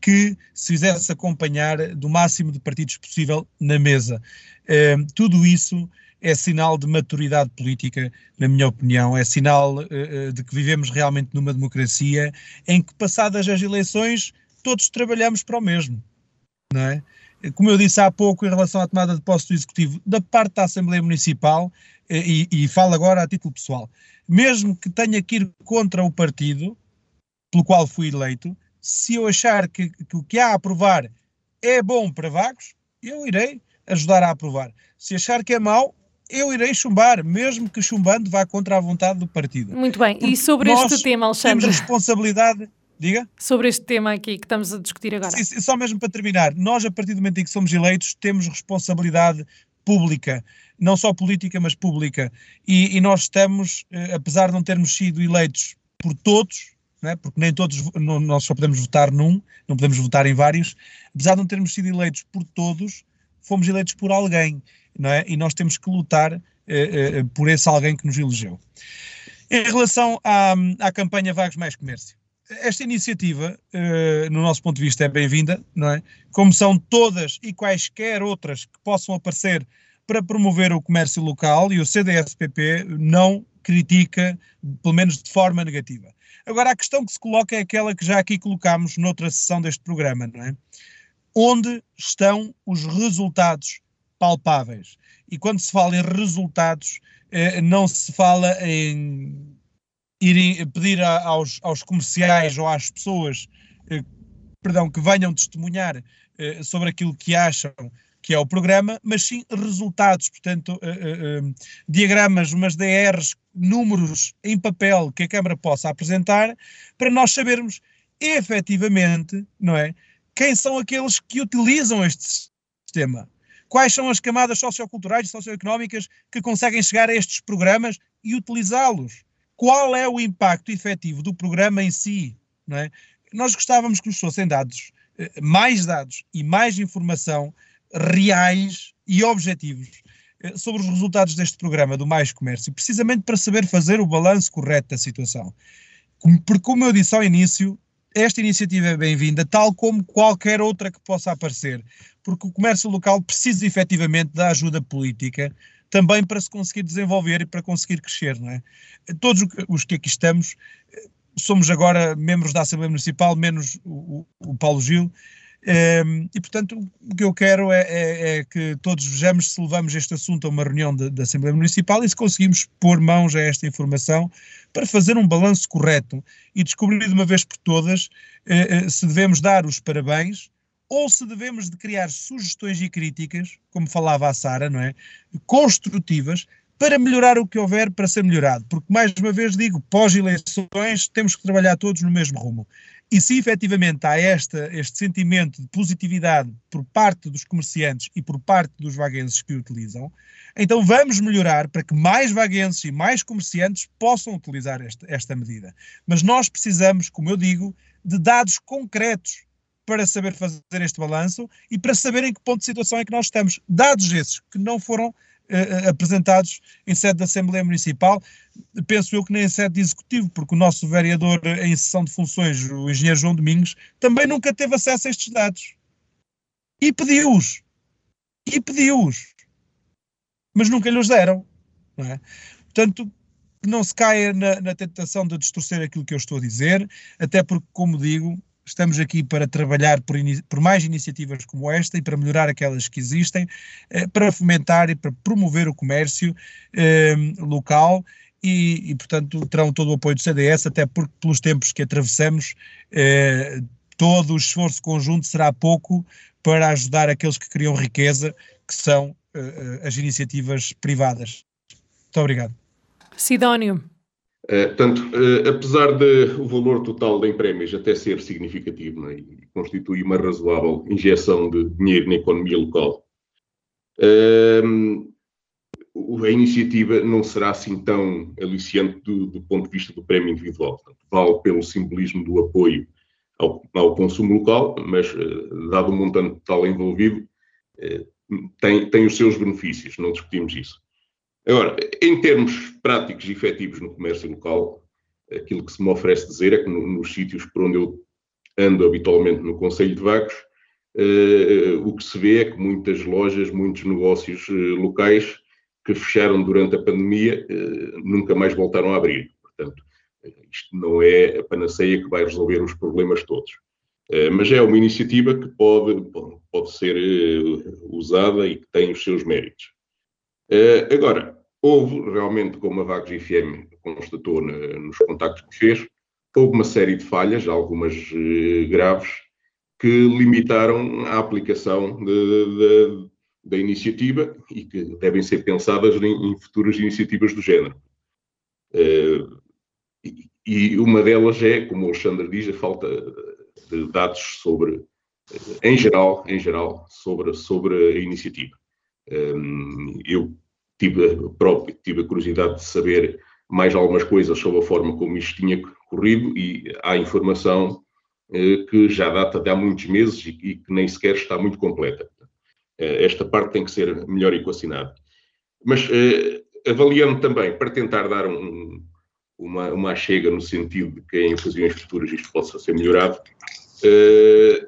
que se fizesse acompanhar do máximo de partidos possível na mesa. Eh, tudo isso é sinal de maturidade política, na minha opinião, é sinal uh, de que vivemos realmente numa democracia em que, passadas as eleições, todos trabalhamos para o mesmo, não é? Como eu disse há pouco em relação à tomada de posse do Executivo, da parte da Assembleia Municipal, e, e falo agora a título pessoal, mesmo que tenha que ir contra o partido pelo qual fui eleito, se eu achar que, que o que há a aprovar é bom para vagos, eu irei ajudar a aprovar. Se achar que é mau, eu irei chumbar, mesmo que chumbando vá contra a vontade do partido. Muito bem, Porque e sobre este tema, Alexandre? Temos responsabilidade. Diga? Sobre este tema aqui que estamos a discutir agora. Sim, só mesmo para terminar, nós, a partir do momento em que somos eleitos, temos responsabilidade pública não só política, mas pública. E, e nós estamos, eh, apesar de não termos sido eleitos por todos, né, porque nem todos, não, nós só podemos votar num, não podemos votar em vários, apesar de não termos sido eleitos por todos, fomos eleitos por alguém, não é? E nós temos que lutar eh, eh, por esse alguém que nos elegeu. Em relação à, à campanha Vagos Mais Comércio, esta iniciativa, uh, no nosso ponto de vista, é bem-vinda, não é? Como são todas e quaisquer outras que possam aparecer para promover o comércio local e o CDSPP não critica, pelo menos de forma negativa. Agora, a questão que se coloca é aquela que já aqui colocámos noutra sessão deste programa, não é? Onde estão os resultados palpáveis? E quando se fala em resultados, eh, não se fala em ir pedir aos, aos comerciais ou às pessoas, eh, perdão, que venham testemunhar eh, sobre aquilo que acham que é o programa, mas sim resultados, portanto, uh, diagramas, umas DRs, números em papel que a Câmara possa apresentar, para nós sabermos efetivamente, não é, quem são aqueles que utilizam este sistema. Quais são as camadas socioculturais e socioeconómicas que conseguem chegar a estes programas e utilizá-los? Qual é o impacto efetivo do programa em si? Não é? nós gostávamos que nos fossem dados mais dados e mais informação reais e objetivos sobre os resultados deste programa do Mais Comércio, precisamente para saber fazer o balanço correto da situação. Porque, como eu disse ao início, esta iniciativa é bem-vinda, tal como qualquer outra que possa aparecer, porque o comércio local precisa efetivamente da ajuda política também para se conseguir desenvolver e para conseguir crescer, não é? Todos os que aqui estamos somos agora membros da Assembleia Municipal, menos o, o Paulo Gil, um, e, portanto, o que eu quero é, é, é, que todos vejamos se levamos este assunto a uma reunião da Assembleia Municipal e se conseguimos pôr mãos a esta informação para fazer um balanço correto e descobrir de uma vez por todas uh, uh, se devemos dar os parabéns ou se devemos de criar sugestões e críticas, como falava a Sara, não é? Construtivas, para melhorar o que houver para ser melhorado. Porque, mais uma vez digo, pós-eleições temos que trabalhar todos no mesmo rumo. E se efetivamente há esta, este sentimento de positividade por parte dos comerciantes e por parte dos vaguenses que o utilizam, então vamos melhorar para que mais vaguenses e mais comerciantes possam utilizar esta, esta medida. Mas nós precisamos, como eu digo, de dados concretos para saber fazer este balanço e para saber em que ponto de situação é que nós estamos. Dados esses que não foram uh, apresentados em sede da Assembleia Municipal, penso eu que nem em sede de Executivo, porque o nosso vereador em sessão de funções, o engenheiro João Domingos, também nunca teve acesso a estes dados. E pediu-os. E pediu-os. Mas nunca lhes deram. Não é? Portanto, que não se caia na, na, tentação de distorcer aquilo que eu estou a dizer, até porque, como digo, Estamos aqui para trabalhar por, por, mais iniciativas como esta e para melhorar aquelas que existem, eh, para fomentar e para promover o comércio eh, local e, e, portanto, terão todo o apoio do CDS, até porque, pelos tempos que atravessamos, eh, todo o esforço conjunto será pouco para ajudar aqueles que criam riqueza, que são eh, as iniciativas privadas. Muito obrigado. Sidónio. Uh, portanto, uh, apesar de o valor total da prémios até ser significativo né, e constitui uma razoável injeção de dinheiro na economia local, uh, a iniciativa não será assim tão aliciante do, do, ponto de vista do prémio individual. Portanto, vale pelo simbolismo do apoio ao, ao consumo local, mas, dado o montante total envolvido, tem, tem os seus benefícios, não discutimos isso. Agora, em termos práticos e efetivos no comércio local, aquilo que se me oferece dizer é que no, nos sítios por onde eu ando habitualmente no Conselho de Vagos, uh, o que se vê é que muitas lojas, muitos negócios uh, locais que fecharam durante a pandemia uh, nunca mais voltaram a abrir. Portanto, isto não é a panaceia que vai resolver os problemas todos. mas é uma iniciativa que pode, pode ser usada e que tem os seus méritos. Uh, agora, houve realmente, como a Vagos FM constatou na, nos contactos que fez, houve uma série de falhas, algumas uh, graves, que limitaram a aplicação da iniciativa e que devem ser pensadas em, em futuras iniciativas do género. Uh, e, e uma delas é, como o Alexandre diz, a falta de dados sobre, em geral, em geral, sobre, sobre a iniciativa. Eu tive, próprio, tive a curiosidade de saber mais algumas coisas sobre a forma como isto tinha corrido e há informação eh, que já data de há muitos meses e, que nem sequer está muito completa. Eh, esta parte tem que ser melhor equacionada. Mas eh, avaliando também, para tentar dar um, uma, uma chega no sentido de que em ocasiões futuras isto possa ser melhorado,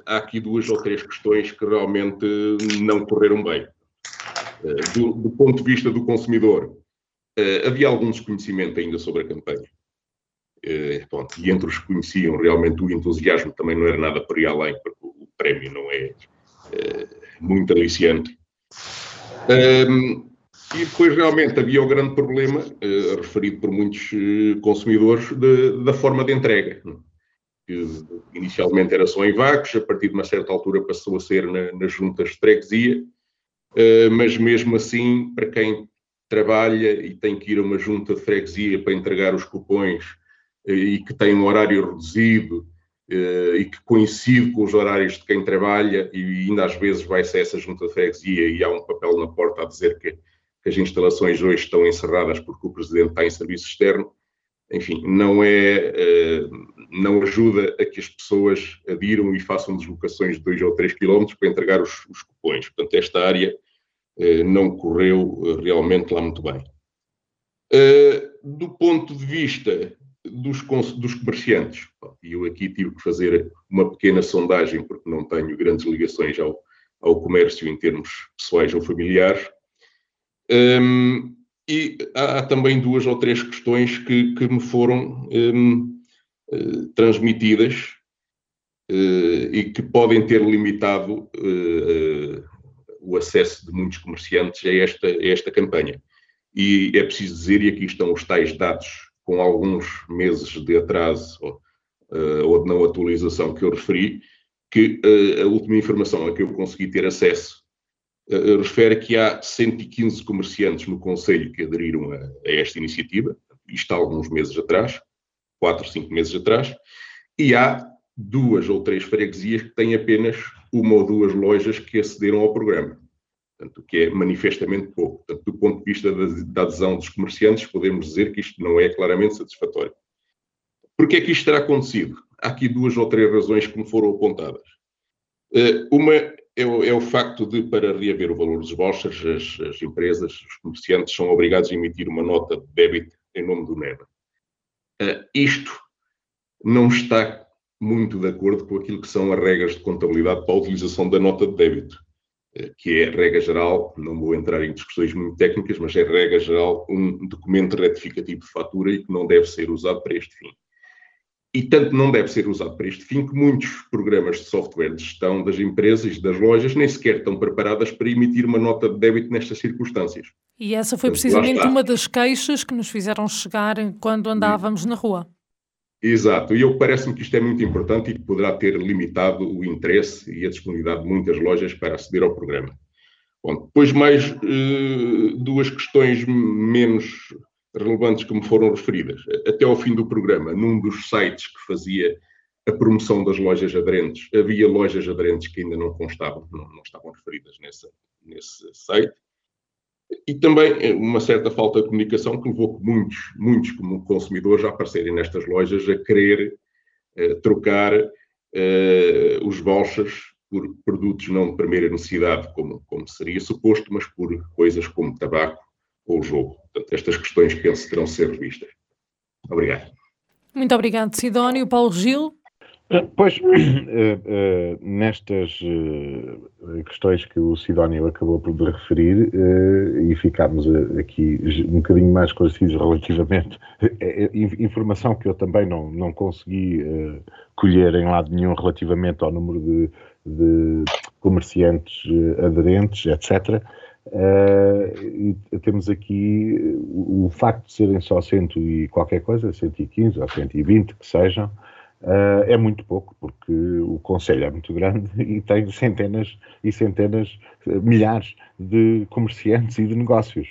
há aqui duas ou três questões que realmente não correram bem. Eh, do, do, ponto de vista do consumidor, uh, havia algum desconhecimento ainda sobre a campanha. Uh, pronto, e entre os que conheciam, realmente o entusiasmo também não era nada por ir além, porque o prémio não é muito aliciante. Um, e depois realmente havia o grande problema, referido por muitos consumidores, de, da forma de entrega. Que inicialmente era só em vagos, a partir de uma certa altura passou a ser na, nas juntas de freguesia, eh, mas mesmo assim, para quem trabalha e tem que ir a uma junta de freguesia para entregar os cupões eh, e que tem um horário reduzido eh, e que coincide com os horários de quem trabalha e ainda às vezes vai-se a essa junta de freguesia e há um papel na porta a dizer que, que as instalações hoje estão encerradas porque o presidente está em serviço externo, enfim, não é, não ajuda a que as pessoas adiram e façam deslocações de 2 ou 3 quilómetros para entregar os, os cupons. Portanto, esta área não correu realmente lá muito bem. Do ponto de vista dos, dos comerciantes, e eu aqui tive que fazer uma pequena sondagem, porque não tenho grandes ligações ao, ao comércio em termos pessoais ou familiares, um, e há também duas ou três questões que, que me foram um, uh, eh, transmitidas uh, e que podem ter limitado uh, o acesso de muitos comerciantes a esta, a esta campanha. E é preciso dizer, e aqui estão os tais dados com alguns meses de atraso ou, ou de não atualização que eu referi, que a última informação a que eu consegui ter acesso uh, refere que há 115 comerciantes no Conselho que aderiram a, a, esta iniciativa, isto há alguns meses atrás, quatro, cinco meses atrás, e há duas ou três freguesias que têm apenas uma ou duas lojas que acederam ao programa. Portanto, o que é manifestamente pouco. Portanto, do ponto de vista da, da adesão dos comerciantes, podemos dizer que isto não é claramente satisfatório. Por que é que isto terá acontecido? Há aqui duas ou três razões que me foram apontadas. Uh, uma é é o, facto de, para reaver o valor dos vouchers, as, as, empresas, os comerciantes são obrigados a emitir uma nota de débito em nome do NEBA. Uh, isto não está muito de acordo com aquilo que são as regras de contabilidade para a utilização da nota de débito, uh, que é, regra geral, não vou entrar em discussões muito técnicas, mas é, regra geral, um documento retificativo de fatura e que não deve ser usado para este fim e tanto não deve ser usado para este fim que muitos programas de software de gestão das empresas e das lojas nem sequer estão preparadas para emitir uma nota de débito nestas circunstâncias. E essa foi precisamente uma das queixas que nos fizeram chegar quando andávamos na rua. Exato, e eu parece-me que isto é muito importante e que poderá ter limitado o interesse e a disponibilidade de muitas lojas para aceder ao programa. Bom, depois mais uh, duas questões menos relevantes que me foram referidas. Até ao fim do programa, num dos sites que fazia a promoção das lojas aderentes, havia lojas aderentes que ainda não constavam, não, não estavam referidas nesse, nesse site. E também eh, uma certa falta de comunicação que levou muitos, muitos como consumidores a aparecerem nestas lojas a querer eh, trocar eh, os vouchers por produtos não de primeira necessidade, como, como seria suposto, mas por coisas como tabaco ou jogo. Portanto, estas questões penso terão de ser revistas. Obrigado. Muito obrigado, Sidónio. Paulo Gil? Eh, pois, eh, eh, nestas questões que o Sidónio acabou por referir, e ficámos aqui um bocadinho mais esclarecidos relativamente informação que eu também não, não consegui colher em lado nenhum relativamente ao número de, de comerciantes aderentes, etc. Uh, e temos aqui o, o, facto de serem só 100 e qualquer coisa, 115 ou 120 que sejam, uh, é muito pouco, porque o Conselho é muito grande e tem centenas e centenas, milhares de comerciantes e de negócios.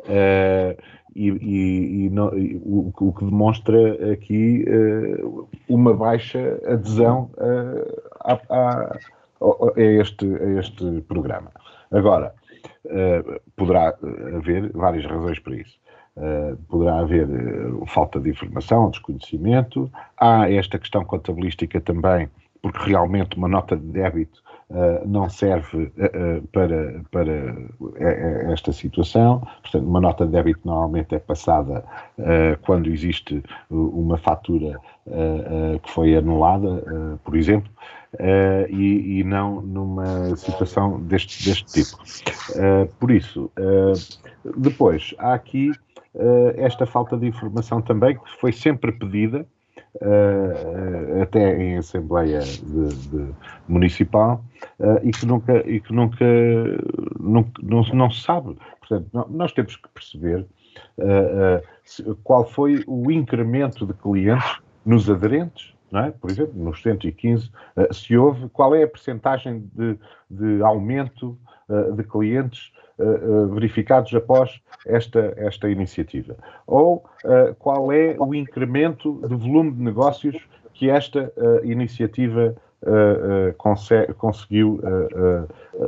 Uh, e, e, e, não, e o, o, que demonstra aqui uma baixa adesão a, a, a, este, a este programa. Agora, poderá haver várias razões para isso. Uh, poderá haver uh, falta de informação, desconhecimento. Há esta questão contabilística também, porque realmente uma nota de débito não serve para, para esta situação. Portanto, uma nota de débito normalmente é passada quando existe uma fatura que foi anulada, por exemplo uh, e, e, não numa situação deste, deste tipo. Uh, por isso, uh, depois, há aqui esta falta de informação também, que foi sempre pedida, até em Assembleia de, de Municipal, e que nunca, e que nunca, nunca não, não se sabe. Portanto, nós temos que perceber qual foi o incremento de clientes nos aderentes é? por exemplo, nos 115, eh, se houve, qual é a percentagem de, de aumento eh, de clientes eh, verificados após esta, esta iniciativa? Ou qual é o incremento de volume de negócios que esta iniciativa conseguiu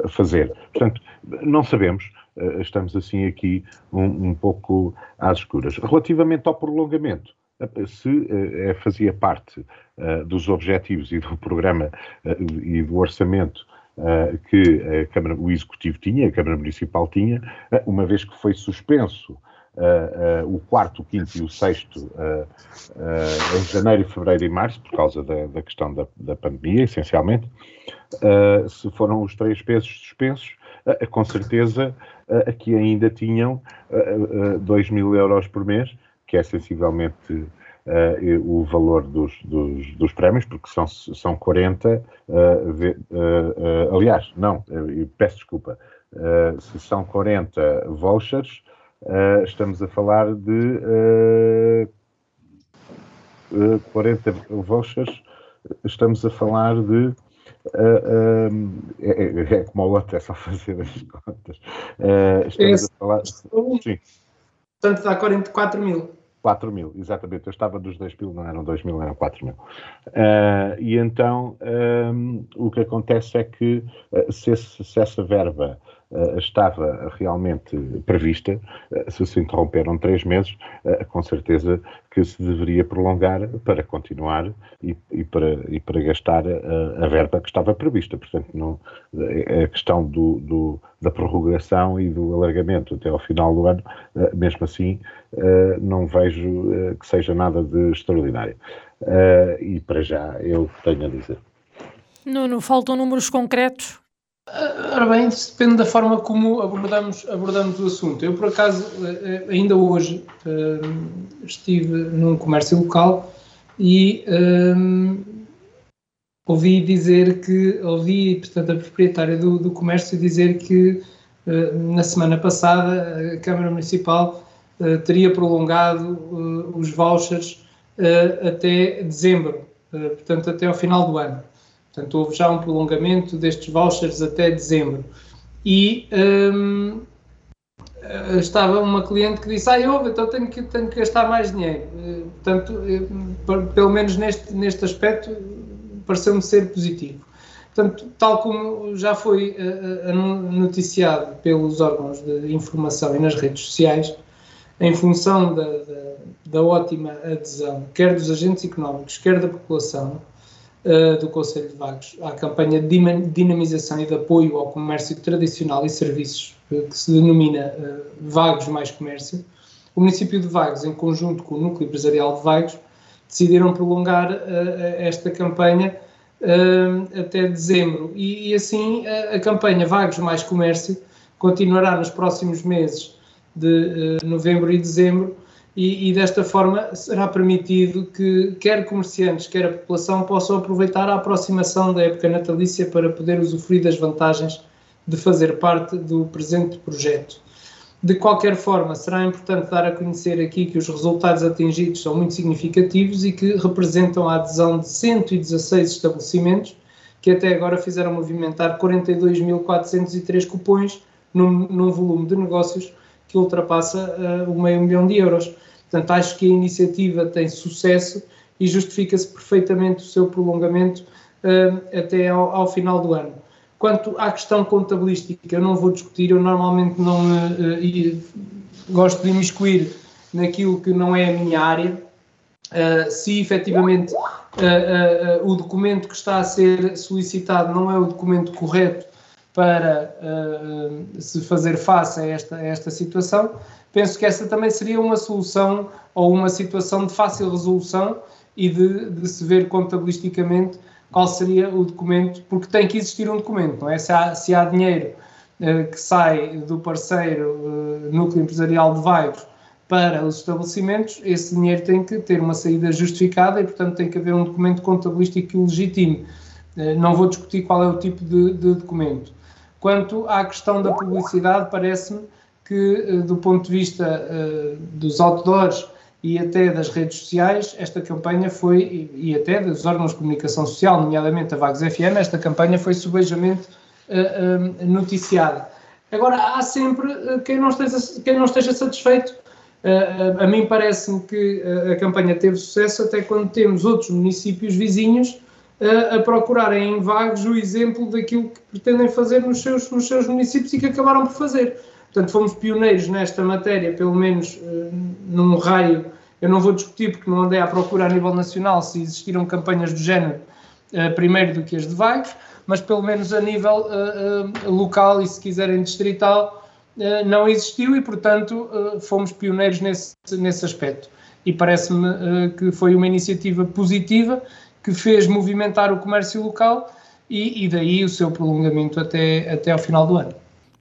fazer? Portanto, não sabemos. estamos assim aqui um, um pouco às escuras. Relativamente ao prolongamento, se fazia parte dos objetivos e do programa e do orçamento que a Câmara, o Executivo tinha, a Câmara Municipal tinha, uma vez que foi suspenso Uh, uh, o quarto, o quinto e o sexto uh, em janeiro, fevereiro e março, por causa da, da questão da, da, pandemia, essencialmente. se foram os três pesos suspensos, com certeza aqui ainda tinham 2 mil euros por mês, que é sensivelmente o valor dos, dos, dos, prémios, porque são, são 40, aliás, não, peço desculpa, se são 40 vouchers, Uh, estamos a falar de uh, uh, 40 vouchers, estamos a falar de. Uh, é, é, é, como o outro, é só fazer as contas. estamos Esse, a falar. Sim. Portanto, dá 44 mil. 4 mil, exatamente. Eu estava dos 2 mil, não eram 2 mil, eram 4 mil. Uh, e então um, o que acontece é que uh, se, esse, se, essa verba estava realmente prevista, se se interromperam três meses, com certeza que se deveria prolongar para continuar e, e para, e para gastar a verba que estava prevista. Portanto, não, a questão do, do, da prorrogação e do alargamento até ao final do ano, mesmo assim, não vejo que seja nada de extraordinário. e para já eu tenho a dizer. Nuno, faltam números concretos? Ora bem, isso depende da forma como abordamos, abordamos o assunto. Eu, por acaso, eh, ainda hoje eh, estive num comércio local e um, eh, ouvi dizer que, ouvi, portanto, a proprietária do, do comércio dizer que na semana passada a Câmara Municipal teria prolongado os vouchers até dezembro, portanto, até ao final do ano. Portanto, houve já um prolongamento destes vouchers até dezembro. E um, eh, estava uma cliente que disse: Ah, eu então tenho que, tenho que gastar mais dinheiro. Eh, portanto, eu, pelo menos neste, neste aspecto, pareceu-me ser positivo. Portanto, tal como já foi noticiado pelos órgãos de informação e nas redes sociais, em função da, da, da ótima adesão, quer dos agentes económicos, quer da população, uh, do Conselho de Vagos à campanha de dinamização e de apoio ao comércio tradicional e serviços, uh, que se denomina uh, Vagos mais Comércio, o município de Vagos, em conjunto com o Núcleo Empresarial de Vagos, decidiram prolongar esta campanha até dezembro. E, e assim a, campanha Vagos mais Comércio continuará nos próximos meses de novembro e dezembro e, e, desta forma será permitido que quer comerciantes, quer a população possam aproveitar a aproximação da época natalícia para poder usufruir das vantagens de fazer parte do presente projeto. De qualquer forma, será importante dar a conhecer aqui que os resultados atingidos são muito significativos e que representam a adesão de 116 estabelecimentos, que até agora fizeram movimentar 42.403 cupões num, num volume de negócios que ultrapassa uh, o meio milhão de euros. Portanto, acho que a iniciativa tem sucesso e justifica-se perfeitamente o seu prolongamento uh, até ao, ao, final do ano. Quanto à questão contabilística, eu não vou discutir, eu normalmente não uh, gosto de imiscuir naquilo que não é a minha área. Uh, se efetivamente o documento que está a ser solicitado não é o documento correto para se fazer face a esta, a esta situação, penso que essa também seria uma solução ou uma situação de fácil resolução e de, de se ver contabilisticamente qual seria o documento, porque tem que existir um documento, não é? Se há, se há dinheiro uh, que sai do parceiro uh, núcleo empresarial de Vagos para os estabelecimentos, esse dinheiro tem que ter uma saída justificada e, portanto, tem que haver um documento contabilístico que o legitime. Uh, não vou discutir qual é o tipo de, de documento. Quanto à questão da publicidade, parece-me que, eh, do ponto de vista uh, dos outdoors e até das redes sociais, esta campanha foi, e, e, até dos órgãos de comunicação social, nomeadamente a Vagos FM, esta campanha foi subejamente uh, uh, noticiada. Agora, há sempre quem, não esteja, quem não esteja satisfeito. a mim parece-me que a campanha teve sucesso até quando temos outros municípios vizinhos a procurarem em Vagos o exemplo daquilo que pretendem fazer nos seus, nos seus municípios e que acabaram por fazer. Portanto, fomos pioneiros nesta matéria, pelo menos uh, num raio Eu não vou discutir porque não andei à procura a nível nacional se existiram campanhas do género uh, primeiro do que as de Vagos, mas pelo menos a nível uh, local e se quiserem distrital não existiu e, portanto, fomos pioneiros nesse, nesse aspecto. E parece-me que foi uma iniciativa positiva que fez movimentar o comércio local e, e daí o seu prolongamento até, até ao final do ano.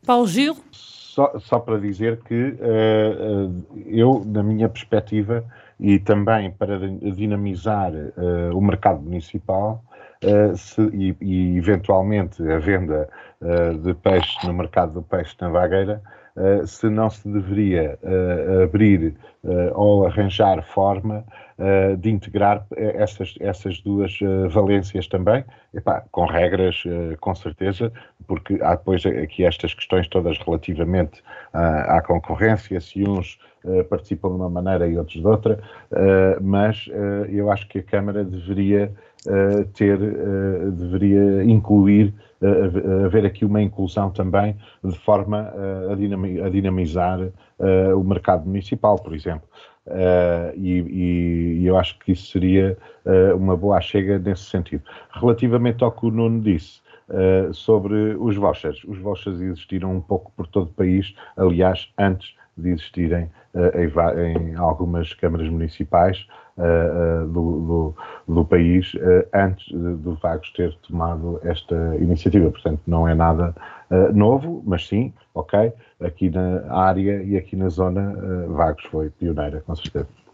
Paulo Gil? Só, só para dizer que uh, uh, eu, na minha perspectiva, e também para dinamizar uh, o mercado municipal, se, e, e, eventualmente a venda de peixe no mercado do peixe na vagueira, uh, se não se deveria uh, abrir uh, ou arranjar forma de integrar essas, essas duas valências também, Epá, com regras, com certeza, porque há depois aqui estas questões todas relativamente à, à concorrência, se uns participam de uma maneira e outros de outra, mas eu acho que a Câmara deveria ter, deveria incluir haver aqui uma inclusão também de forma a, dinamizar o mercado municipal, por exemplo. E, e, eu acho que isso seria uma boa chega nesse sentido. Relativamente ao que o Nuno disse, Uh, sobre os vouchers. Os vouchers existiram um pouco por todo o país, aliás, antes de existirem uh, em, em, algumas câmaras municipais uh, do, do, do, país antes do Vagos ter tomado esta iniciativa. Portanto, não é nada novo, mas sim, ok, aqui na área e aqui na zona, Vagos foi pioneira, com certeza.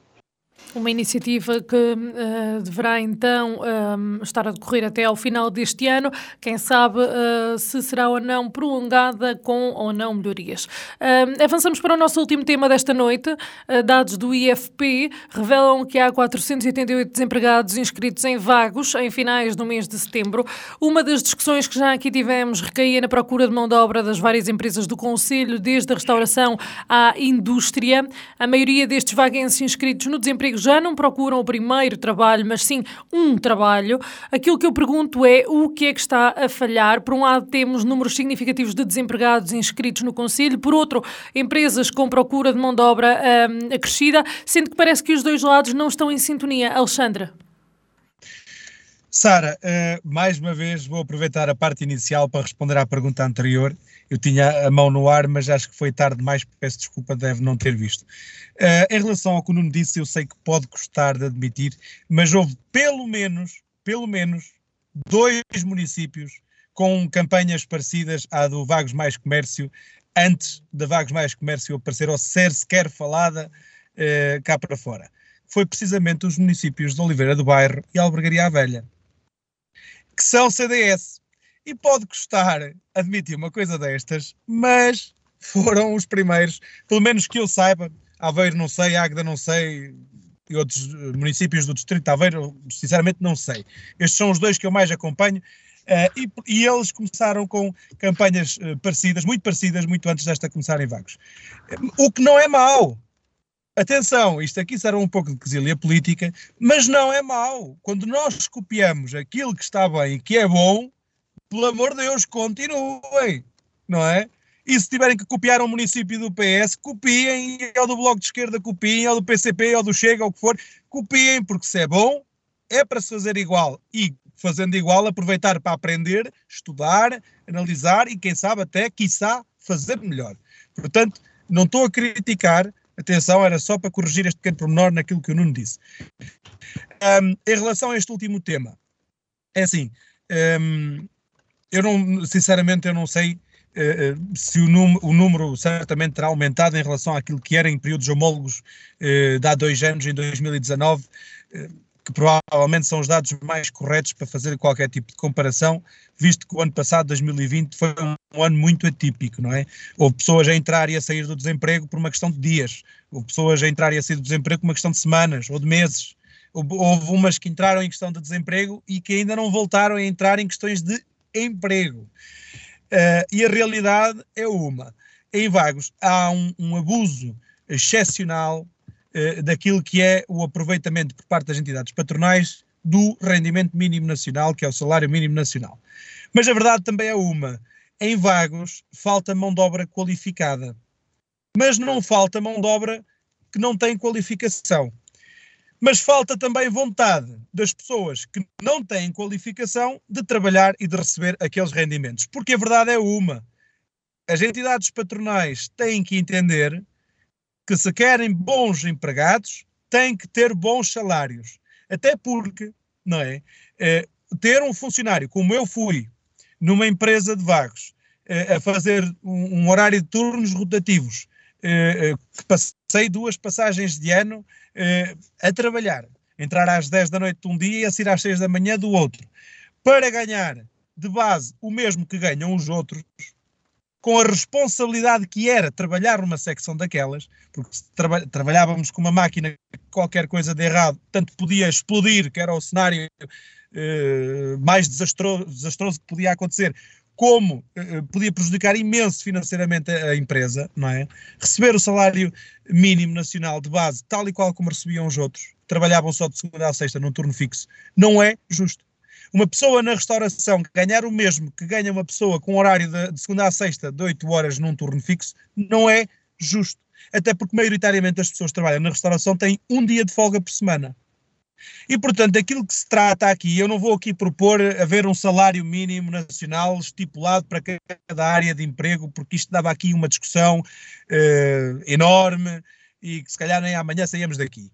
Uma iniciativa que uh, deverá então um, eh, estar a decorrer até ao final deste ano. Quem sabe uh, se será ou não prolongada com ou não melhorias. Uh, avançamos para o nosso último tema desta noite. dados do IFP revelam que há 488 desempregados inscritos em vagos em finais do mês de setembro. Uma das discussões que já aqui tivemos recaía na procura de mão de obra das várias empresas do Conselho, desde a restauração à indústria. A maioria destes vaguenses inscritos no desemprego já não procuram o primeiro trabalho, mas sim um trabalho. Aquilo que eu pergunto é o que é que está a falhar. Por um lado, temos números significativos de desempregados inscritos no Conselho, por outro, empresas com procura de mão de obra um, acrescida, sendo que parece que os dois lados não estão em sintonia. Alexandra. Sara, uh, mais uma vez vou aproveitar a parte inicial para responder à pergunta anterior. Eu tinha a mão no ar, mas acho que foi tarde demais, peço desculpa, deve não ter visto. Uh, em relação ao que o Nuno disse, eu sei que pode custar de admitir, mas houve pelo menos, pelo menos, dois municípios com campanhas parecidas à do Vagos Mais Comércio, antes da Vagos Mais Comércio aparecer ou ser sequer falada uh, cá para fora. Foi precisamente os municípios de Oliveira do Bairro e Albergaria à Velha que são CDS. E pode custar admitir uma coisa destas, mas foram os primeiros, pelo menos que eu saiba, Aveiro não sei, Águeda não sei, e outros eh, municípios do Distrito de Aveiro, sinceramente não sei. Estes são os dois que eu mais acompanho, uh, e, e, eles começaram com campanhas uh, parecidas, muito parecidas, muito antes desta começarem vagos. O que não é mau, Atenção, isto aqui será um pouco de quesilha política, mas não é mau. Quando nós copiamos aquilo que está bem e que é bom, pelo amor de Deus, continuem, não é? E se tiverem que copiar um município do PS, copiem, ou do Bloco de Esquerda, copiem, ou do PCP, ou do Chega, ou o que for, copiem, porque se é bom, é para se fazer igual. E fazendo igual, aproveitar para aprender, estudar, analisar e, quem sabe, até, quiçá, fazer melhor. Portanto, não estou a criticar, Atenção, era só para corrigir este pequeno pormenor naquilo que o Nuno disse. Um, em relação a este último tema, é assim, um, eu não, sinceramente, eu não sei uh, se o, num, o, número certamente terá aumentado em relação àquilo que era em períodos homólogos uh, de há dois anos, em 2019. Uh, que provavelmente são os dados mais corretos para fazer qualquer tipo de comparação, visto que o ano passado, 2020, foi um ano muito atípico, não é? Houve pessoas a entrar e a sair do desemprego por uma questão de dias, houve pessoas a entrar e a sair do desemprego por uma questão de semanas ou de meses, houve umas que entraram em questão de desemprego e que ainda não voltaram a entrar em questões de emprego. Uh, e a realidade é uma. Em Vagos há um, um abuso excepcional eh, daquilo que é o aproveitamento por parte das entidades patronais do rendimento mínimo nacional, que é o salário mínimo nacional. Mas a verdade também é uma: em vagos falta mão de obra qualificada, mas não falta mão de obra que não tem qualificação. Mas falta também vontade das pessoas que não têm qualificação de trabalhar e de receber aqueles rendimentos. Porque a verdade é uma: as entidades patronais têm que entender que se querem bons empregados, têm que ter bons salários. Até porque, não é? é ter um funcionário como eu fui numa empresa de vagos, é, a fazer um, um, horário de turnos rotativos, é, que passei duas passagens de ano a trabalhar, entrar às 10 da noite de um dia e sair às 6 da manhã do outro, para ganhar de base o mesmo que ganham os outros, com a responsabilidade que era trabalhar numa secção daquelas, porque traba trabalhávamos com uma máquina qualquer coisa de errado, tanto podia explodir, que era o cenário eh, mais desastroso, desastroso que podia acontecer, como uh, podia prejudicar imenso financeiramente a, empresa, não é? Receber o salário mínimo nacional de base, tal e qual como recebiam os outros, trabalhavam só de segunda a sexta num turno fixo, não é justo. Uma pessoa na restauração ganhar o mesmo que ganha uma pessoa com horário de, de segunda a sexta de 8 horas num turno fixo, não é justo. Até porque maioritariamente as pessoas que trabalham na restauração têm um dia de folga por semana. E, portanto, aquilo que se trata aqui, eu não vou aqui propor haver um salário mínimo nacional estipulado para cada área de emprego, porque isto dava aqui uma discussão uh, enorme e que se calhar nem amanhã saímos daqui.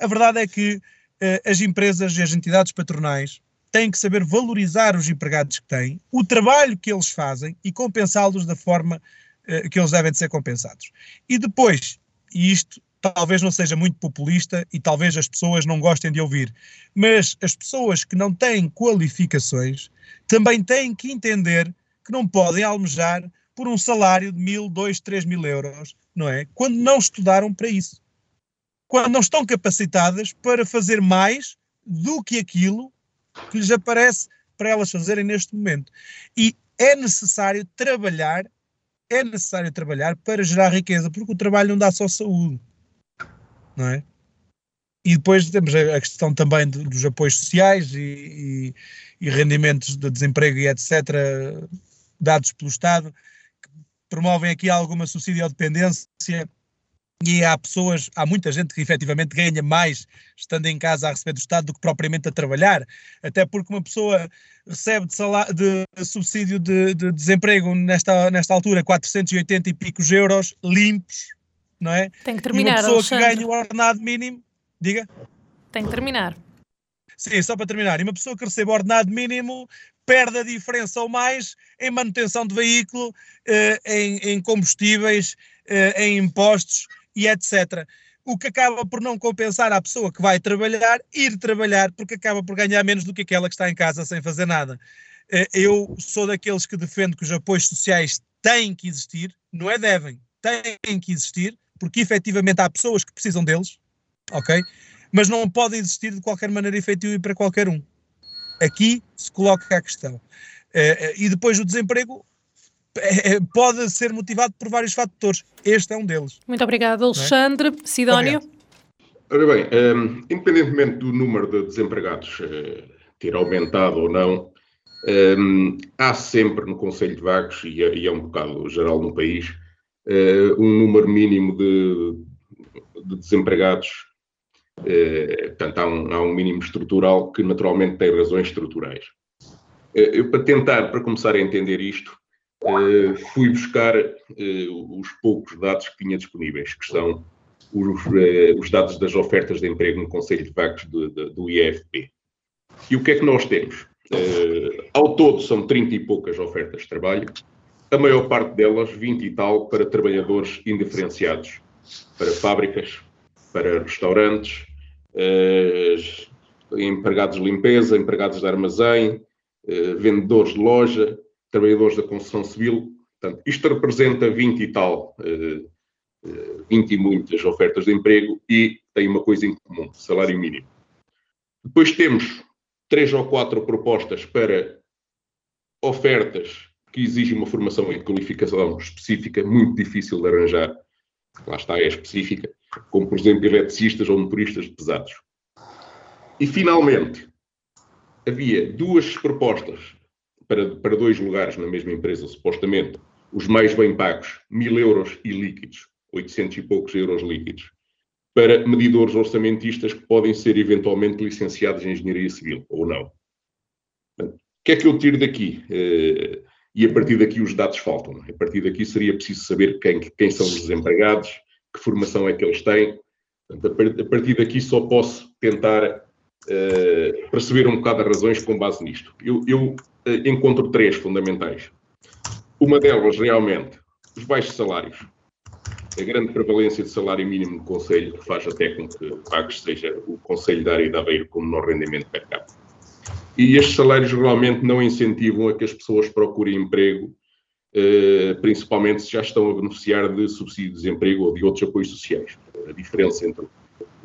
A verdade é que uh, as empresas e as entidades patronais têm que saber valorizar os empregados que têm, o trabalho que eles fazem e compensá-los da forma uh, que eles devem de ser compensados. E depois, e isto talvez não seja muito populista e talvez as pessoas não gostem de ouvir, mas as pessoas que não têm qualificações também têm que entender que não podem almejar por um salário de mil, dois, três mil euros, não é? Quando não estudaram para isso. Quando não estão capacitadas para fazer mais do que aquilo que lhes aparece para elas fazerem neste momento. E é necessário trabalhar, é necessário trabalhar para gerar riqueza, porque o trabalho não dá só saúde não é? E depois temos a questão também dos apoios sociais e, e, e, rendimentos de desemprego e etc., dados pelo Estado, que promovem aqui alguma subsidiodependência e há pessoas, há muita gente que efetivamente ganha mais estando em casa a receber do Estado do que propriamente a trabalhar, até porque uma pessoa recebe de, salário, de subsídio de, de, desemprego nesta, nesta altura 480 e picos euros limpos, não é? Tem que terminar, e uma pessoa Alexandre. que ganha o ordenado mínimo, diga? Tem que terminar. Sim, só para terminar. E uma pessoa que recebe o ordenado mínimo perde a diferença ou mais em manutenção de veículo, eh, em, em, combustíveis, eh, em impostos e etc. O que acaba por não compensar a pessoa que vai trabalhar, ir trabalhar, porque acaba por ganhar menos do que aquela que está em casa sem fazer nada. Eh, eu sou daqueles que defendo que os apoios sociais têm que existir, não é devem, têm que existir, porque efetivamente há pessoas que precisam deles, ok? Mas não podem existir de qualquer maneira efetiva e para qualquer um. Aqui se coloca a questão. Uh, e depois o desemprego é, pode ser motivado por vários fatores. Este é um deles. Muito obrigado, Alexandre. É? Sidónio? Ora bem, um, ehm, independentemente do número de desempregados uh, ter aumentado ou não, um, ehm, há sempre no Conselho de Vagos, e é, e é um bocado geral no país, uh, um número mínimo de, de desempregados. Uh, portanto, há um, há um, mínimo estrutural que naturalmente tem razões estruturais. Uh, eu, para tentar, para começar a entender isto, fui buscar os poucos dados que tinha disponíveis, que são os, os dados das ofertas de emprego no Conselho de Vagos do, do IFP. E o que é que nós temos? ao todo são 30 e poucas ofertas de trabalho, a maior parte delas, 20 e tal, para trabalhadores indiferenciados, para fábricas, para restaurantes, eh, empregados de limpeza, empregados de armazém, eh, vendedores de loja, trabalhadores da construção civil. Portanto, isto representa 20 e tal, eh, 20 e muitas ofertas de emprego e tem uma coisa em comum, salário mínimo. Depois temos três ou quatro propostas para ofertas que exige uma formação e qualificação específica muito difícil de arranjar, lá está, é específica, como por exemplo eletricistas ou motoristas pesados. E finalmente, havia duas propostas para, para dois lugares na mesma empresa, supostamente, os mais bem pagos, mil euros e líquidos, 800 e poucos euros líquidos, para medidores orçamentistas que podem ser eventualmente licenciados em engenharia civil, ou não. O que é que eu tiro daqui? Uh, e a partir daqui os dados faltam. A partir daqui seria preciso saber quem, quem são os desempregados, que formação é que eles têm. Portanto, a partir daqui só posso tentar uh, perceber um bocado as razões com base nisto. Eu, eu uh, encontro três fundamentais. Uma delas, realmente, os baixos salários. A grande prevalência de salário mínimo no Conselho, faz até com que Vagos seja o Conselho da área de Aveiro com menor rendimento per capita. E estes salários realmente não incentivam a que as pessoas procurem emprego, eh, principalmente se já estão a beneficiar de subsídio de desemprego ou de outros apoios sociais. A diferença entre,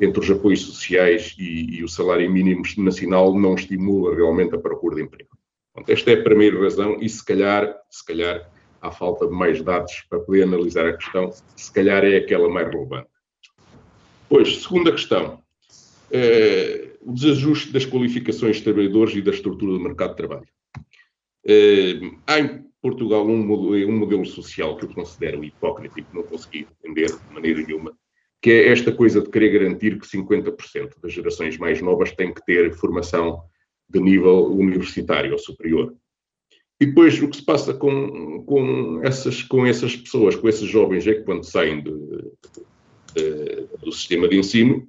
entre os apoios sociais e, e o salário mínimo nacional não estimula realmente a procura de emprego. Portanto, esta é a primeira razão e se calhar, se calhar, à falta de mais dados para poder analisar a questão, se calhar é aquela mais relevante. Pois, segunda questão, eh, o desajuste das qualificações dos trabalhadores e da estrutura do mercado de trabalho. Eh, há em Portugal um um modelo social que eu considero hipócrita e que não consegui entender de maneira nenhuma, que é esta coisa de querer garantir que 50% das gerações mais novas têm que ter formação de nível universitário ou superior. E depois o que se passa com, com, essas, com essas pessoas, com esses jovens, é que quando saem de, de, do sistema de ensino,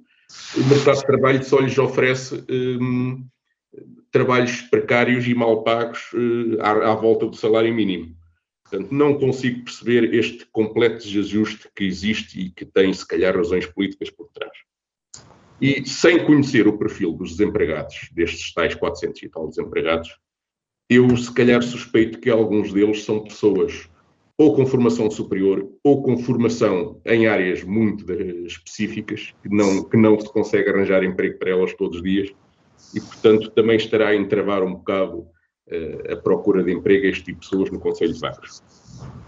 o mercado de trabalho só lhes oferece um, trabalhos precários e mal pagos uh, à, à, volta do salário mínimo. Portanto, não consigo perceber este completo desajuste que existe e que tem, se calhar, razões políticas por trás. E sem conhecer o perfil dos desempregados, destes tais 400 e tal desempregados, eu, se calhar, suspeito que alguns deles são pessoas ou com formação superior, ou com formação em áreas muito específicas, que não, que não se consegue arranjar emprego para elas todos os dias, e, portanto, também estará a entravar um bocado uh, a procura de emprego a este tipo de pessoas no Conselho de Vagos.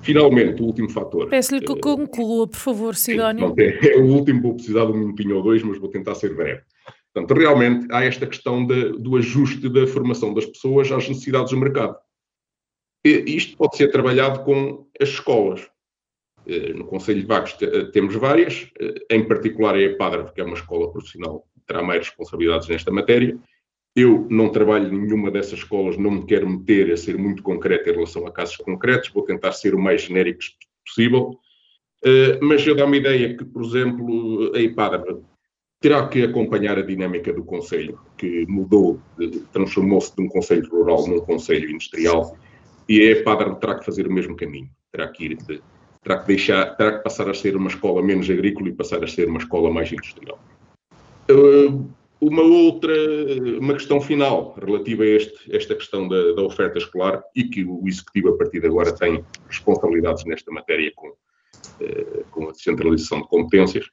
Finalmente, o último fator. Peço-lhe que uh, conclua, por favor, Sidónio. É, é, o último, vou precisar de um minutinho ou dois, mas vou tentar ser breve. Portanto, realmente há esta questão de, do ajuste da formação das pessoas às necessidades do mercado. Isto pode ser trabalhado com as escolas. Eh, no Conselho de Vagos eh, temos várias, eh, em particular a Padre, porque é uma escola profissional que terá mais responsabilidades nesta matéria. Eu não trabalho em nenhuma dessas escolas, não me quero meter a ser muito concreto em relação a casos concretos, vou tentar ser o mais genérico possível. Mas eu dá uma ideia que, por exemplo, a IPADRA terá que acompanhar a dinâmica do Conselho, que mudou, transformou-se de um Conselho rural num Conselho industrial e a Padre terá que fazer o mesmo caminho. Terá que ir, de, terá que deixar, terá que passar a ser uma escola menos agrícola e passar a ser uma escola mais industrial. Uh, uma outra, uma questão final relativa a este, esta questão da, da, oferta escolar e que o Executivo a partir de agora tem responsabilidades nesta matéria com, uh, com a descentralização de competências.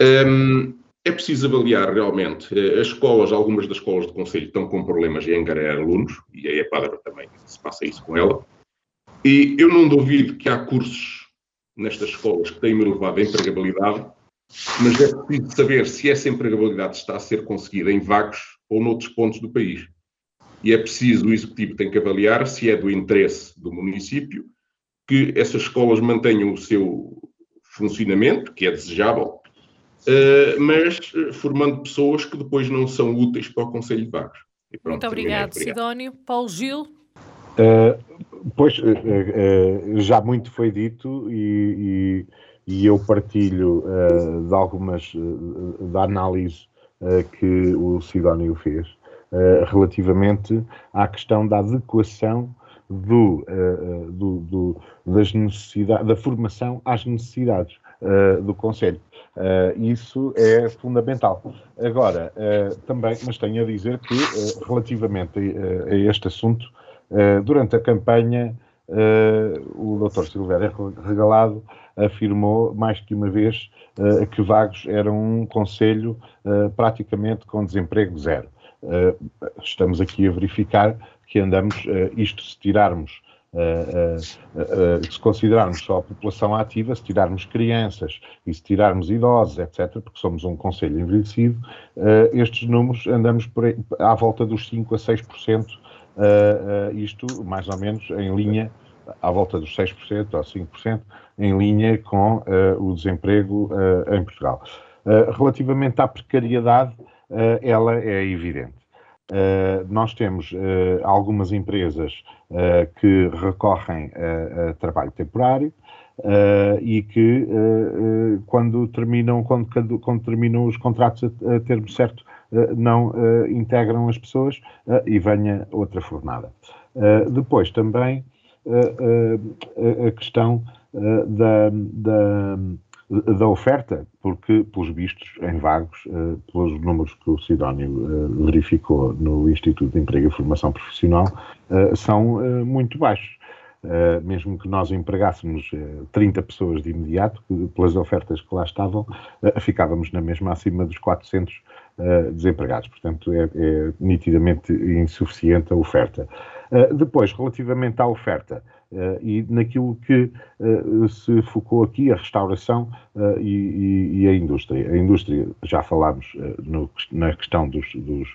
Um, é preciso avaliar realmente eh, as escolas, algumas das escolas do Conselho estão com problemas em angariar alunos, e a EPADRA também se passa isso com ela. E eu não duvido que há cursos nestas escolas que têm uma elevada empregabilidade, mas é preciso saber se essa empregabilidade está a ser conseguida em vagos ou noutros pontos do país. E é preciso, o Executivo tem que avaliar se é do interesse do município que essas escolas mantenham o seu funcionamento, que é desejável, uh, mas uh, formando pessoas que depois não são úteis para o Conselho de Vagos. Pronto, Muito obrigado, Sidónio. Paulo Gil. Uh, pois, já muito foi dito e, e, e eu partilho de algumas da análise que o Sidónio fez relativamente à questão da adequação do, do, do, das necessidades, da formação às necessidades do Conselho. Uh, isso é fundamental. Agora, uh, também, mas tenho a dizer que, uh, relativamente a, a, este assunto, durante a campanha, o Dr. Silvério Regalado afirmou mais que uma vez que Vagos era um conselho praticamente com desemprego zero. estamos aqui a verificar que andamos, isto se tirarmos se considerarmos só a população ativa, se tirarmos crianças e se tirarmos idosos, etc., porque somos um conselho envelhecido, estes números andamos à volta dos 5 a 6%, isto mais ou menos em linha, à volta dos 6% ou 5%, em linha com o desemprego em Portugal. relativamente à precariedade, ela é evidente. Nós temos algumas empresas que recorrem a, a trabalho temporário, Uh, e que uh, uh, quando terminam quando, quando, terminam os contratos a, a termo certo não integram as pessoas e venha outra fornada. depois também a questão da, da, da, oferta, porque pelos vistos em vagos, pelos números que o Sidónio verificou no Instituto de Emprego e Formação Profissional, são muito baixos. Uh, mesmo que nós empregássemos uh, eh, 30 pessoas de imediato, pelas ofertas que lá estavam, uh, ficávamos na mesma acima dos 400 desempregados. Portanto, é, é, nitidamente insuficiente a oferta. Depois, relativamente à oferta, e naquilo que se focou aqui, a restauração e, e, e, a indústria. A indústria, já falámos no, na questão dos, dos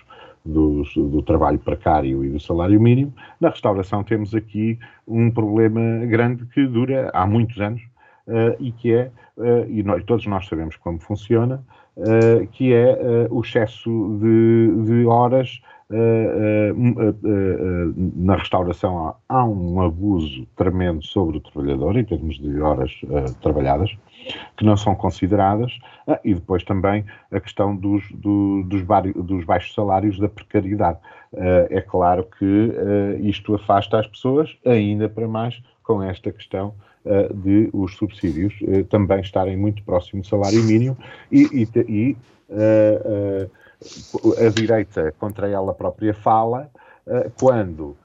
dos, do trabalho precário e do salário mínimo. Na restauração temos aqui um problema grande que dura há muitos anos uh, e que é, uh, e nós, todos nós sabemos como funciona, uh, que é o excesso de, de horas na restauração há, um abuso tremendo sobre o trabalhador em termos de horas trabalhadas que não são consideradas, e depois também a questão dos, do, dos, dos, baixos salários da precariedade. É claro que isto afasta as pessoas, ainda para mais com esta questão de os subsídios também estarem muito próximos do salário mínimo e, e, e a direita contra ela própria fala quando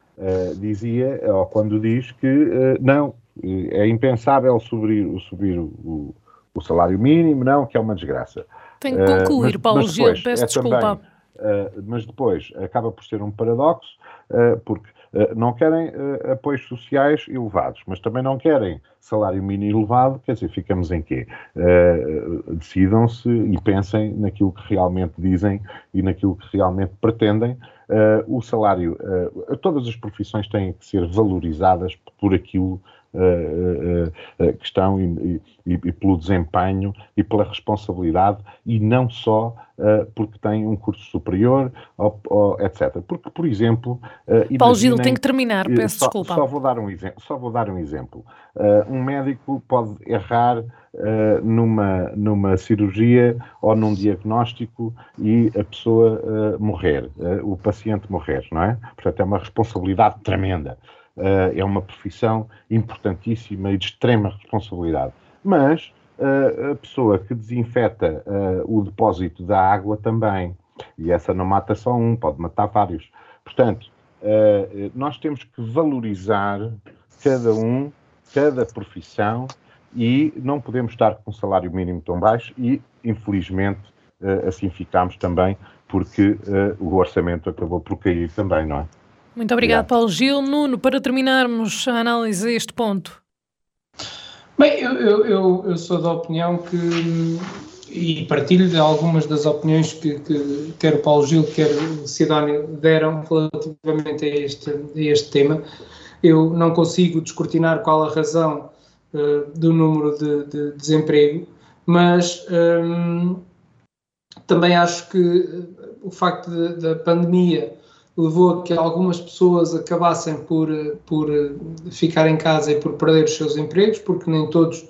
dizia, ou quando diz que não, é impensável subir, subir o, o, salário mínimo, não, que é uma desgraça. Tenho que concluir, uh, Paulo Gil, peço é desculpa. Também, mas depois acaba por ser um paradoxo, porque não querem apoios sociais elevados, mas também não querem salário mínimo elevado, quer dizer, ficamos em quê? Decidam-se e pensem naquilo que realmente dizem e naquilo que realmente pretendem. o salário, todas as profissões têm que ser valorizadas por aquilo questão e, e, e, pelo desempenho e pela responsabilidade e não só porque tem um curso superior, ou, ou, etc. Porque, por exemplo... Paulo Gil, tem que terminar, peço só, desculpa. Só vou dar um, só vou dar um exemplo. Um médico pode errar numa, numa cirurgia ou num diagnóstico e a pessoa uh, morrer, uh, o paciente morrer, não é? Portanto, é uma responsabilidade tremenda. Uh, é uma profissão importantíssima e de extrema responsabilidade. Mas uh, a pessoa que desinfeta uh, o depósito da água também, e essa não mata só um, pode matar vários. Portanto, nós temos que valorizar cada um, cada profissão, e não podemos estar com um salário mínimo tão baixo, e infelizmente assim ficamos também, porque o orçamento acabou por cair também, não é? Muito obrigado, Paulo Gil. Nuno, para terminarmos a análise a este ponto. Bem, eu, eu, eu, sou da opinião que, e partilho de algumas das opiniões que, que quer o Paulo Gil, quer o Sidónio deram relativamente a este, a este tema. Eu não consigo descortinar qual a razão uh, do número de, de desemprego, mas um, também acho que o facto da pandemia levou a que algumas pessoas acabassem por, por ficar em casa e por perder os seus empregos, porque nem todos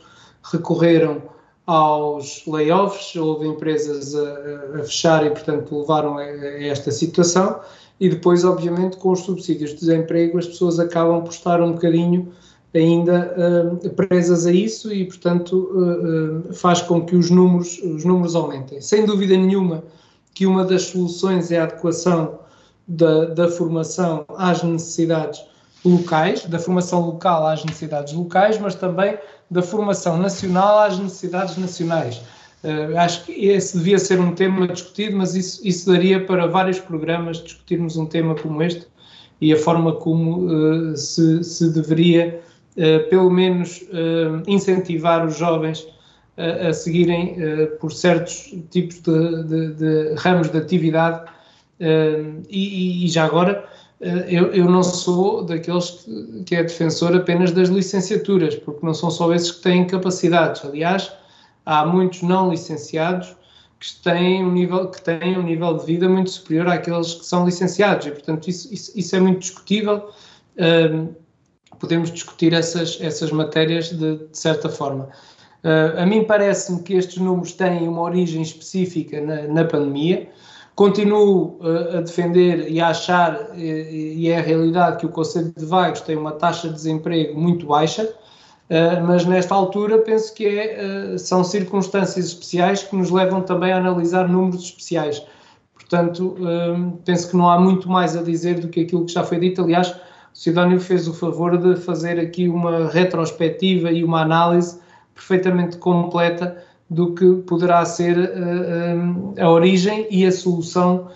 recorreram aos layoffs, houve empresas a, a fechar e, portanto, levaram a, a, esta situação. E depois, obviamente, com os subsídios de desemprego, as pessoas acabam por estar um bocadinho ainda uh, presas a isso e, portanto, uh, uh, faz com que os números, os números aumentem. Sem dúvida nenhuma que uma das soluções é a adequação da, da formação às necessidades locais, da formação local às necessidades locais, mas também da formação nacional às necessidades nacionais. Uh, acho que esse devia ser um tema discutido, mas isso, isso daria para vários programas discutirmos um tema como este e a forma como uh, se, se, deveria, uh, pelo menos, incentivar os jovens a seguirem por certos tipos de, de, de ramos de atividade E, e, já agora, uh, eu, eu, não sou daqueles que, que, é defensor apenas das licenciaturas, porque não são só esses que têm capacidades. Aliás, há muitos não licenciados que têm um nível, que têm um nível de vida muito superior àqueles que são licenciados, e portanto isso, isso, isso é muito discutível. Podemos discutir essas, essas matérias de, de certa forma. Uh, a mim parece-me que estes números têm uma origem específica na, na pandemia. Continuo uh, a defender e a achar, e, e é a realidade, que o Conselho de Vagos tem uma taxa de desemprego muito baixa, Uh, mas nesta altura penso que é, uh, são circunstâncias especiais que nos levam também a analisar números especiais. Portanto, uh, penso que não há muito mais a dizer do que aquilo que já foi dito. Aliás, o Sidónio fez o favor de fazer aqui uma retrospectiva e uma análise perfeitamente completa do que poderá ser a origem e a solução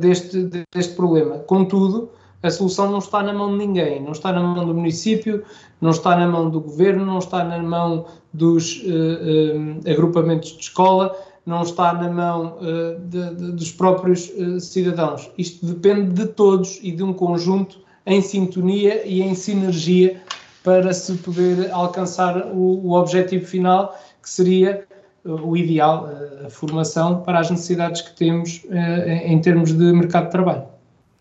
deste, deste problema. Contudo, a solução não está na mão de ninguém, não está na mão do município, não está na mão do governo, não está na mão dos uh, uh, agrupamentos de escola, não está na mão uh, de, de, dos próprios cidadãos. Isto depende de todos e de um conjunto em sintonia e em sinergia para se poder alcançar o, o objetivo final, que seria o ideal, a formação para as necessidades que temos em termos de mercado de trabalho.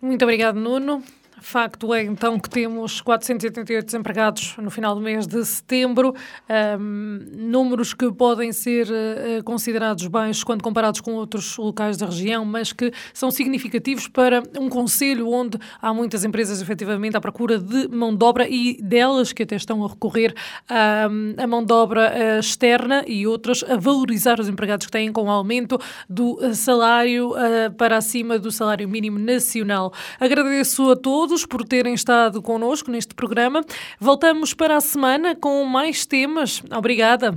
Muito obrigado, Nuno. Facto é então que temos 488 desempregados no final do mês de setembro, um, números que podem ser uh, considerados baixos quando comparados com outros locais da região, mas que são significativos para um conselho onde há muitas empresas efetivamente à procura de mão de obra e delas que até estão a recorrer à, mão de obra uh, externa e outras a valorizar os empregados que têm com o aumento do salário para acima do salário mínimo nacional. Agradeço a todos todos por terem estado connosco neste programa. Voltamos para a semana com mais temas. Obrigada.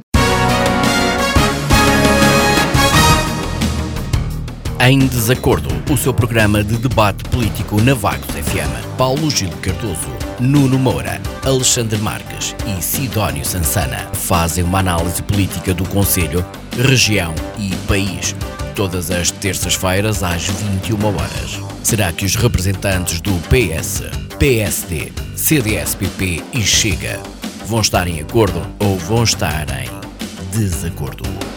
Em Desacordo, o seu programa de debate político na Vagos FM. Paulo Gil Cardoso, Nuno Moura, Alexandre Marques e Sidónio Sansana fazem uma análise política do Conselho, região e país. Todas as terças-feiras às 21 horas. Será que os representantes do PS, PSD, CDS-PP e Chega vão estar em acordo ou vão estar em desacordo?